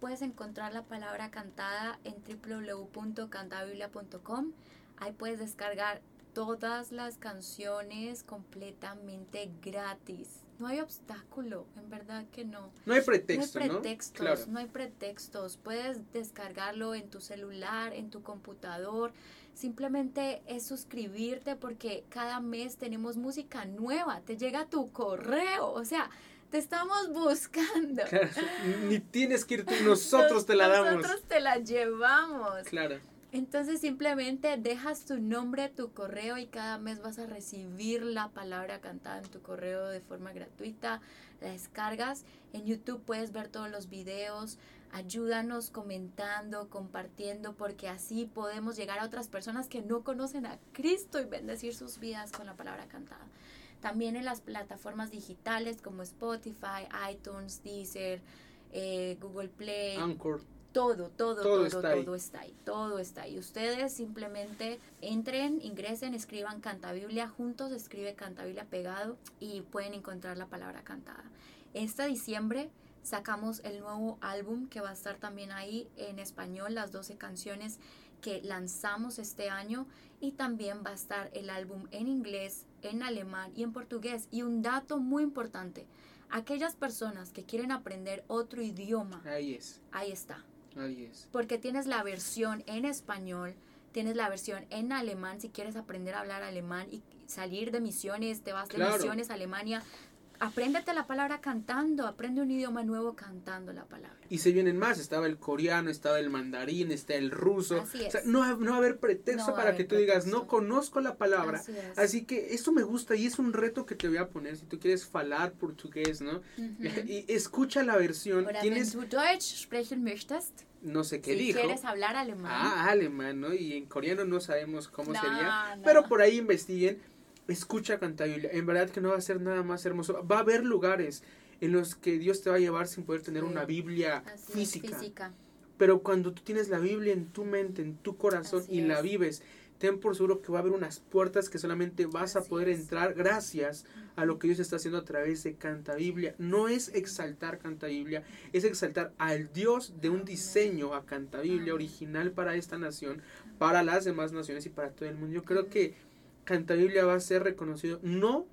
Puedes encontrar la palabra cantada en www.cantabiblia.com. Ahí puedes descargar todas las canciones completamente gratis. No hay obstáculo, en verdad que no. No hay pretexto, no hay pretextos, ¿no? hay pretextos. Puedes descargarlo en tu celular, en tu computador. Simplemente es suscribirte porque cada mes tenemos música nueva. Te llega tu correo, o sea, te estamos buscando. ni tienes que ir tú, nosotros te la damos. Nosotros te la llevamos. Claro. Entonces simplemente dejas tu nombre, tu correo y cada mes vas a recibir la palabra cantada en tu correo de forma gratuita. La descargas. En YouTube puedes ver todos los videos. Ayúdanos comentando, compartiendo, porque así podemos llegar a otras personas que no conocen a Cristo y bendecir sus vidas con la palabra cantada. También en las plataformas digitales como Spotify, iTunes, Deezer, eh, Google Play. Anchor todo, todo, todo, está, todo ahí. está ahí, todo está ahí. Ustedes simplemente entren, ingresen, escriban Canta Biblia juntos, escribe Canta Biblia pegado y pueden encontrar la palabra cantada. Este diciembre sacamos el nuevo álbum que va a estar también ahí en español, las 12 canciones que lanzamos este año y también va a estar el álbum en inglés, en alemán y en portugués. Y un dato muy importante, aquellas personas que quieren aprender otro idioma, ahí es. Ahí está. Es. Porque tienes la versión en español, tienes la versión en alemán si quieres aprender a hablar alemán y salir de misiones, te vas de misiones a Alemania, Apréndete la palabra cantando, aprende un idioma nuevo cantando la palabra. Y se vienen más, estaba el coreano, estaba el mandarín, está el ruso. no, no va a haber pretexto para que tú digas, no conozco la palabra. Así, que eso me gusta y es un reto que te voy a poner si tú quieres hablar portugués, ¿no? y escucha la versión. ¿Tienes... du Deutsch sprechen möchtest? No sé qué si dijo. quieres hablar alemán. Ah, alemán, ¿no? Y en coreano no sabemos cómo sería. Pero por ahí investiguen escucha Cantabiblia. En verdad que no va a ser nada más hermoso. Va a haber lugares en los que Dios te va a llevar sin poder tener Sí. una Biblia Así física. física. Pero cuando tú tienes la Biblia en tu mente, en tu corazón Así y la es. vives, ten por seguro que va a haber unas puertas que solamente vas a poder entrar gracias a lo que Dios está haciendo a través de Canta Biblia. No es exaltar Canta Biblia, es exaltar al Dios de un diseño a Canta Biblia original para esta nación, para las demás naciones y para todo el mundo. Yo creo que Canta Biblia va a ser reconocido no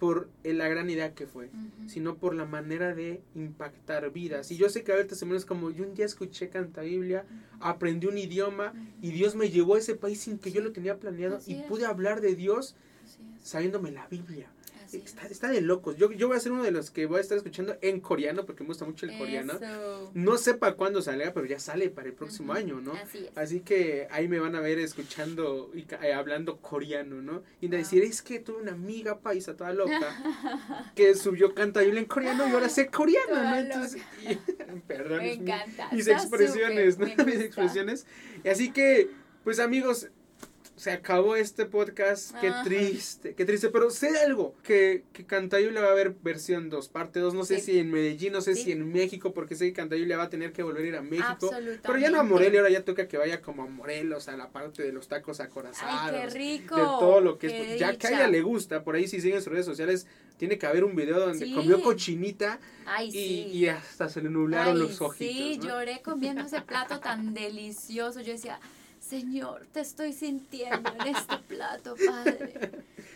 por eh, la gran idea que fue, sino por la manera de impactar vidas. Y yo sé que a ver testimonios como yo un día escuché Canta Biblia, aprendí un idioma y Dios me llevó a ese país sin que yo lo tenía planeado Así y es. pude hablar de Dios es, sabiéndome la Biblia. Así Está, es. está de locos. Yo, yo voy a ser uno de los que voy a estar escuchando en coreano porque me gusta mucho el coreano. No sé para cuándo salga, pero ya sale para el próximo año, ¿no? Así es. Así que ahí me van a ver escuchando y eh, hablando coreano, ¿no? Y de Wow. decir, es que tuve una amiga paisa toda loca que subió canta Biblia en coreano y ahora sé coreano, ¿no? Entonces, y- perdón, Me es mi- encanta. mis expresiones, súper, ¿no? Mis expresiones. Y así que, pues amigos, se acabó este podcast. Qué triste, qué triste. Pero sé algo, que, que Cantayula va a haber versión 2, parte 2. No sé Sí. si en Medellín, no sé Sí. si en México, porque sé que Cantayula va a tener que volver a ir a México. Pero ya no a Morelia, ahora ya toca que vaya como a Morelos, a la parte de los tacos acorazados. Ay, qué rico. De todo lo que qué es. Ya que a ella le gusta, por ahí si siguen sus redes sociales, tiene que haber un video donde Sí. comió cochinita Ay, y, sí. y hasta se le nublaron Ay, los ojitos. Sí, ¿no? lloré comiendo ese plato tan delicioso. Yo decía, Señor, te estoy sintiendo en este plato, Padre.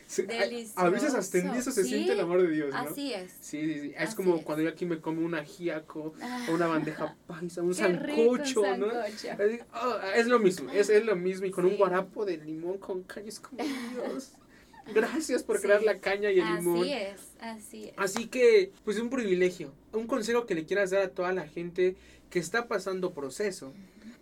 Sí, a- Delicioso. A veces hasta en eso se Sí, siente el amor de Dios, ¿no? Así es. Sí, sí, sí. Es Así como es. cuando yo aquí me como un ajíaco, Ah, una bandeja paisa, un sancocho, ¿no? Así, ah, es lo mismo, es, es lo mismo. Y con un guarapo de limón con caña, es como Dios. Gracias por Sí. crear la caña y el limón. Así es, así es. Así que, pues un privilegio. Un consejo que le quieras dar a toda la gente que está pasando proceso.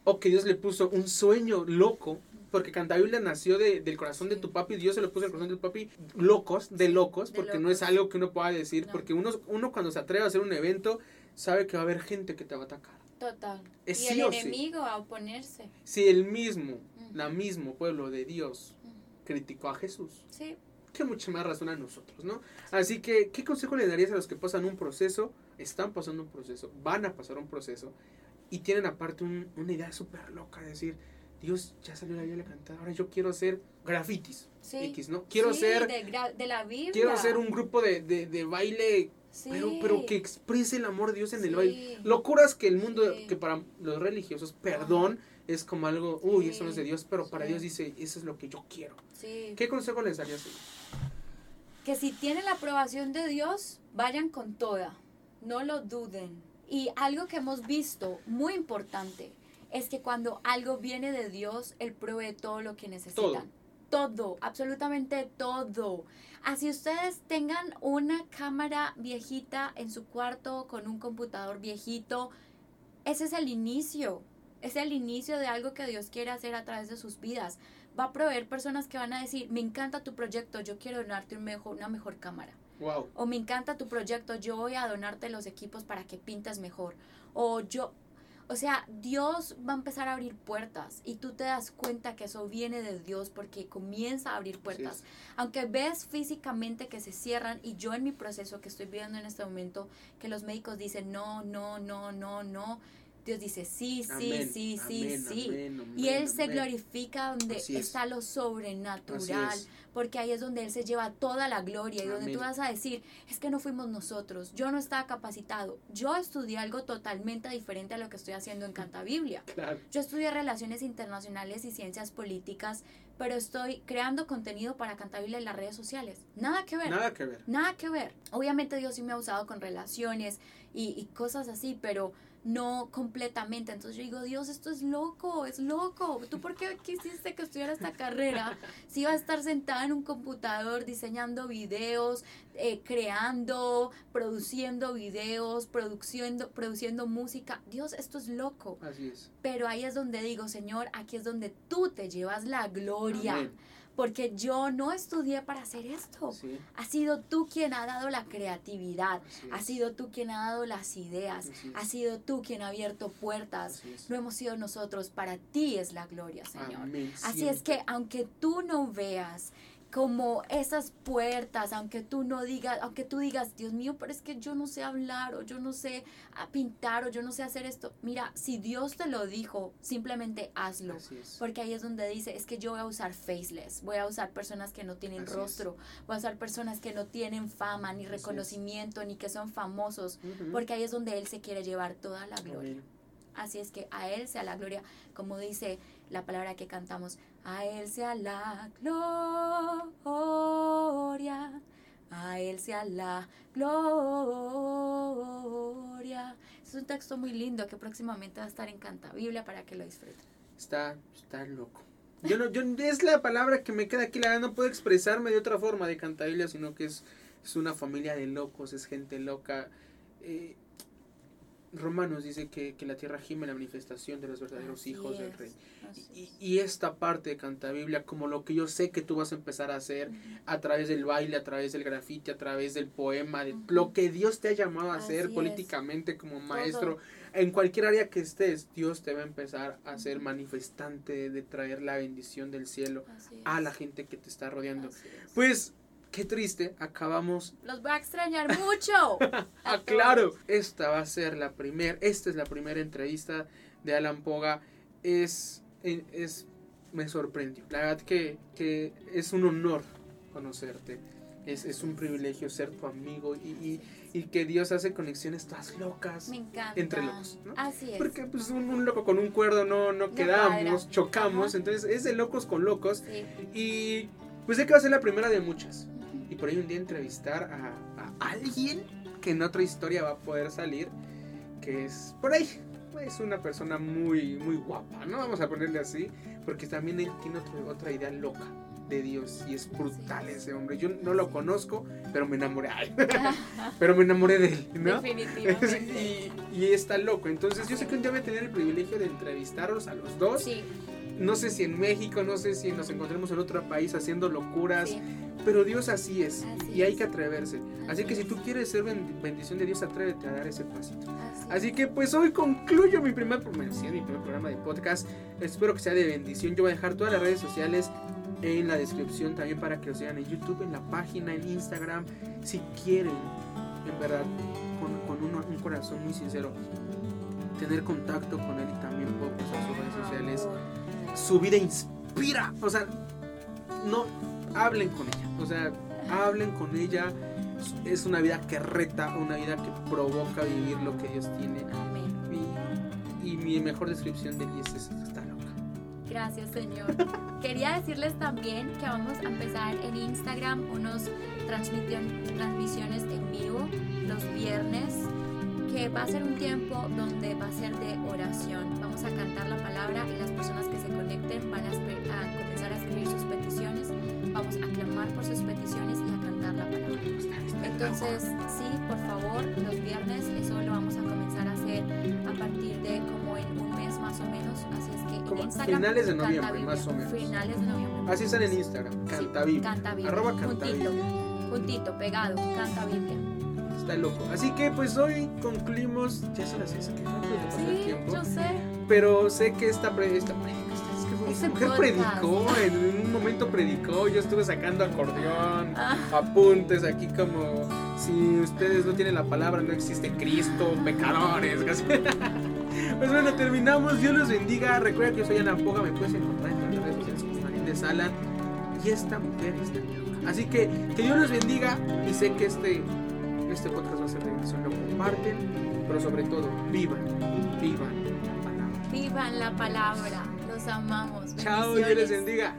O que Dios le puso un sueño loco. Porque Cantabiblia nació de- del corazón de tu papi. Dios se lo puso al corazón de tu papi. Locos, de locos. de porque no es algo que uno pueda decir. No. Porque uno, uno cuando se atreve a hacer un evento, sabe que va a haber gente que te va a atacar. Total. Es y sí el o sí. enemigo a oponerse. Si el mismo, la mismo pueblo de Dios criticó a Jesús. Sí. que mucha más razón a nosotros, ¿no? Así que, ¿qué consejo le darías a los que pasan un proceso, están pasando un proceso, van a pasar un proceso y tienen aparte un- una idea súper loca de decir, Dios, ya salió la Biblia cantada, ahora yo quiero hacer grafitis, Sí. X, ¿no? Quiero Sí, ser, De, la Biblia. quiero hacer un grupo de, de, de baile, Sí. pero, pero que exprese el amor de Dios en el baile. Locuras que el mundo, que para los religiosos, perdón, es como algo, uy, eso no es de. Dios, pero para. Dios dice, eso es lo que yo quiero. ¿Qué consejo les darías? Que si tienen la aprobación de Dios, vayan con toda. No lo duden. Y algo que hemos visto muy importante es que cuando algo viene de Dios, Él provee todo lo que necesitan. Todo, absolutamente todo. Así ustedes tengan una cámara viejita en su cuarto con un computador viejito, ese es el inicio. Es el inicio de algo que Dios quiere hacer a través de sus vidas. Va a proveer personas que van a decir, me encanta tu proyecto, yo quiero donarte mejor, una mejor cámara. Wow. O me encanta tu proyecto, yo voy a donarte los equipos para que pintes mejor. O yo, o sea, Dios va a empezar a abrir puertas y tú te das cuenta que eso viene de Dios porque comienza a abrir puertas. Aunque ves físicamente que se cierran y yo en mi proceso que estoy viviendo en este momento, que los médicos dicen no, no, no, no, no. Dios dice sí, sí, Amén, sí, sí, amén, sí. amén, Y Él se glorifica donde es. está lo sobrenatural, es. porque ahí es donde Él se lleva toda la gloria y donde tú vas a decir, es que no fuimos nosotros, yo no estaba capacitado, yo estudié algo totalmente diferente a lo que estoy haciendo en Canta Biblia. Claro. Yo estudié relaciones internacionales y ciencias políticas, pero estoy creando contenido para Canta Biblia en las redes sociales. Nada que ver. Nada que ver. Nada que ver. Obviamente Dios sí me ha usado con relaciones y, y cosas así, pero no completamente. Entonces yo digo, Dios, esto es loco, es loco. ¿Tú por qué quisiste que estudiara esta carrera? Si iba a estar sentada en un computador diseñando videos, eh, creando, produciendo videos, produciendo, produciendo música. Dios, esto es loco. Así es. Pero ahí es donde digo, Señor, aquí es donde tú te llevas la gloria. Amén. Porque yo no estudié para hacer esto. Sí, Ha sido tú quien ha dado la creatividad, ha sido tú quien ha dado las ideas, ha sido tú quien ha abierto puertas. No hemos sido nosotros, para ti es la gloria, Señor. Amén. Así es que aunque tú no veas como esas puertas, aunque tú no digas, aunque tú digas, Dios mío, pero es que yo no sé hablar o yo no sé ah, pintar o yo no sé hacer esto. Mira, si Dios te lo dijo, simplemente hazlo. Porque ahí es donde dice, es que yo voy a usar faceless, voy a usar personas que no tienen rostro, voy a usar personas que no tienen fama, ni reconocimiento, ni que son famosos, porque ahí es donde Él se quiere llevar toda la gloria. Así es que a Él sea la gloria, como dice la palabra que cantamos, a Él sea la gloria, a Él sea la gloria. Es un texto muy lindo que próximamente va a estar en Canta Biblia para que lo disfruten. Está, está loco. Yo no, yo, es la palabra que me queda aquí, la verdad no puedo expresarme de otra forma de Biblia, sino que es, es una familia de locos, es gente loca. Eh, Romanos dice que, la tierra gime la manifestación de los verdaderos hijos del rey. Y, esta parte de Canta Biblia, como lo que yo sé que tú vas a empezar a hacer a través del baile, a través del grafiti, a través del poema, de lo que Dios te ha llamado a hacer políticamente como maestro, en cualquier área que estés, Dios te va a empezar a ser manifestante de traer la bendición del cielo a la gente que te está rodeando. Pues Qué triste, acabamos. Los voy a extrañar mucho. ah, claro. Esta va a ser la primera, esta es la primera entrevista de Alan Poga. Es, es, me sorprendió. La verdad que, que es un honor conocerte. Es, es, un privilegio ser tu amigo y, y, que Dios hace conexiones todas locas entre locos. ¿no? Así es. Porque pues, un, loco con un cuerdo no, no quedamos, chocamos, entonces es de locos con locos. Y pues sé que va a ser la primera de muchas y por ahí un día entrevistar a, alguien que en otra historia va a poder salir, que es por ahí, es una persona muy, muy guapa, ¿no? Vamos a ponerle así, porque también él tiene otra idea loca de Dios y es brutal ese hombre. Yo no lo conozco, pero me enamoré, pero me enamoré de él, ¿no? Definitivamente. y, y, está loco. Entonces yo sé que un día voy a tener el privilegio de entrevistarlos a los dos. Sí no sé si en México, no sé si nos encontremos en otro país haciendo locuras, pero Dios así es y hay que atreverse. Así, que si tú quieres ser bendición de Dios, atrévete a dar ese pasito. Así, que pues hoy concluyo mi primer, mi primer programa de podcast. Espero que sea de bendición. Yo voy a dejar todas las redes sociales en la descripción también para que lo sigan en YouTube, en la página, en Instagram. Si quieren, en verdad, con, un corazón muy sincero, tener contacto con él y también puedo usar sus redes sociales su vida inspira. O sea, no hablen con ella. O sea, hablen con ella. Es una vida que reta, una vida que provoca vivir lo que Dios tiene. Y, y mi mejor descripción de ella es está loca. Gracias, Señor. Quería decirles también que vamos a empezar en Instagram unos transmisiones en vivo los viernes que va a ser un tiempo donde va a ser de oración. Vamos a cantar la palabra y las personas que se conecten van a, comenzar a escribir sus peticiones. Vamos a clamar por sus peticiones y a cantar la palabra. Entonces, sí, por favor, los viernes eso lo vamos a comenzar a hacer a partir de como en un mes más o menos. Así es que en Instagram. Finales de noviembre, más o menos. Finales de noviembre. Así están en Instagram. Canta Biblia. Arroba Canta juntito, juntito, pegado. Canta Biblia está loco. Así que pues hoy concluimos, ya son las 6, que rápido el tiempo. Yo sé. Pero sé que esta, pre, esta es que mujer predicó, en un momento predicó, yo estuve sacando acordeón, ah. apuntes aquí como si ustedes no tienen la palabra, no existe Cristo, pecadores. pues bueno, terminamos, Dios los bendiga, recuerda que yo soy Ana Poga, me puedes encontrar en las redes sociales como Marín de Sala y esta mujer loca. Así que que Dios los bendiga y sé que este este podcast va a ser de bendición, lo comparten, pero sobre todo, vivan, vivan la palabra. Vivan la palabra, los amamos. Chao, Dios les bendiga.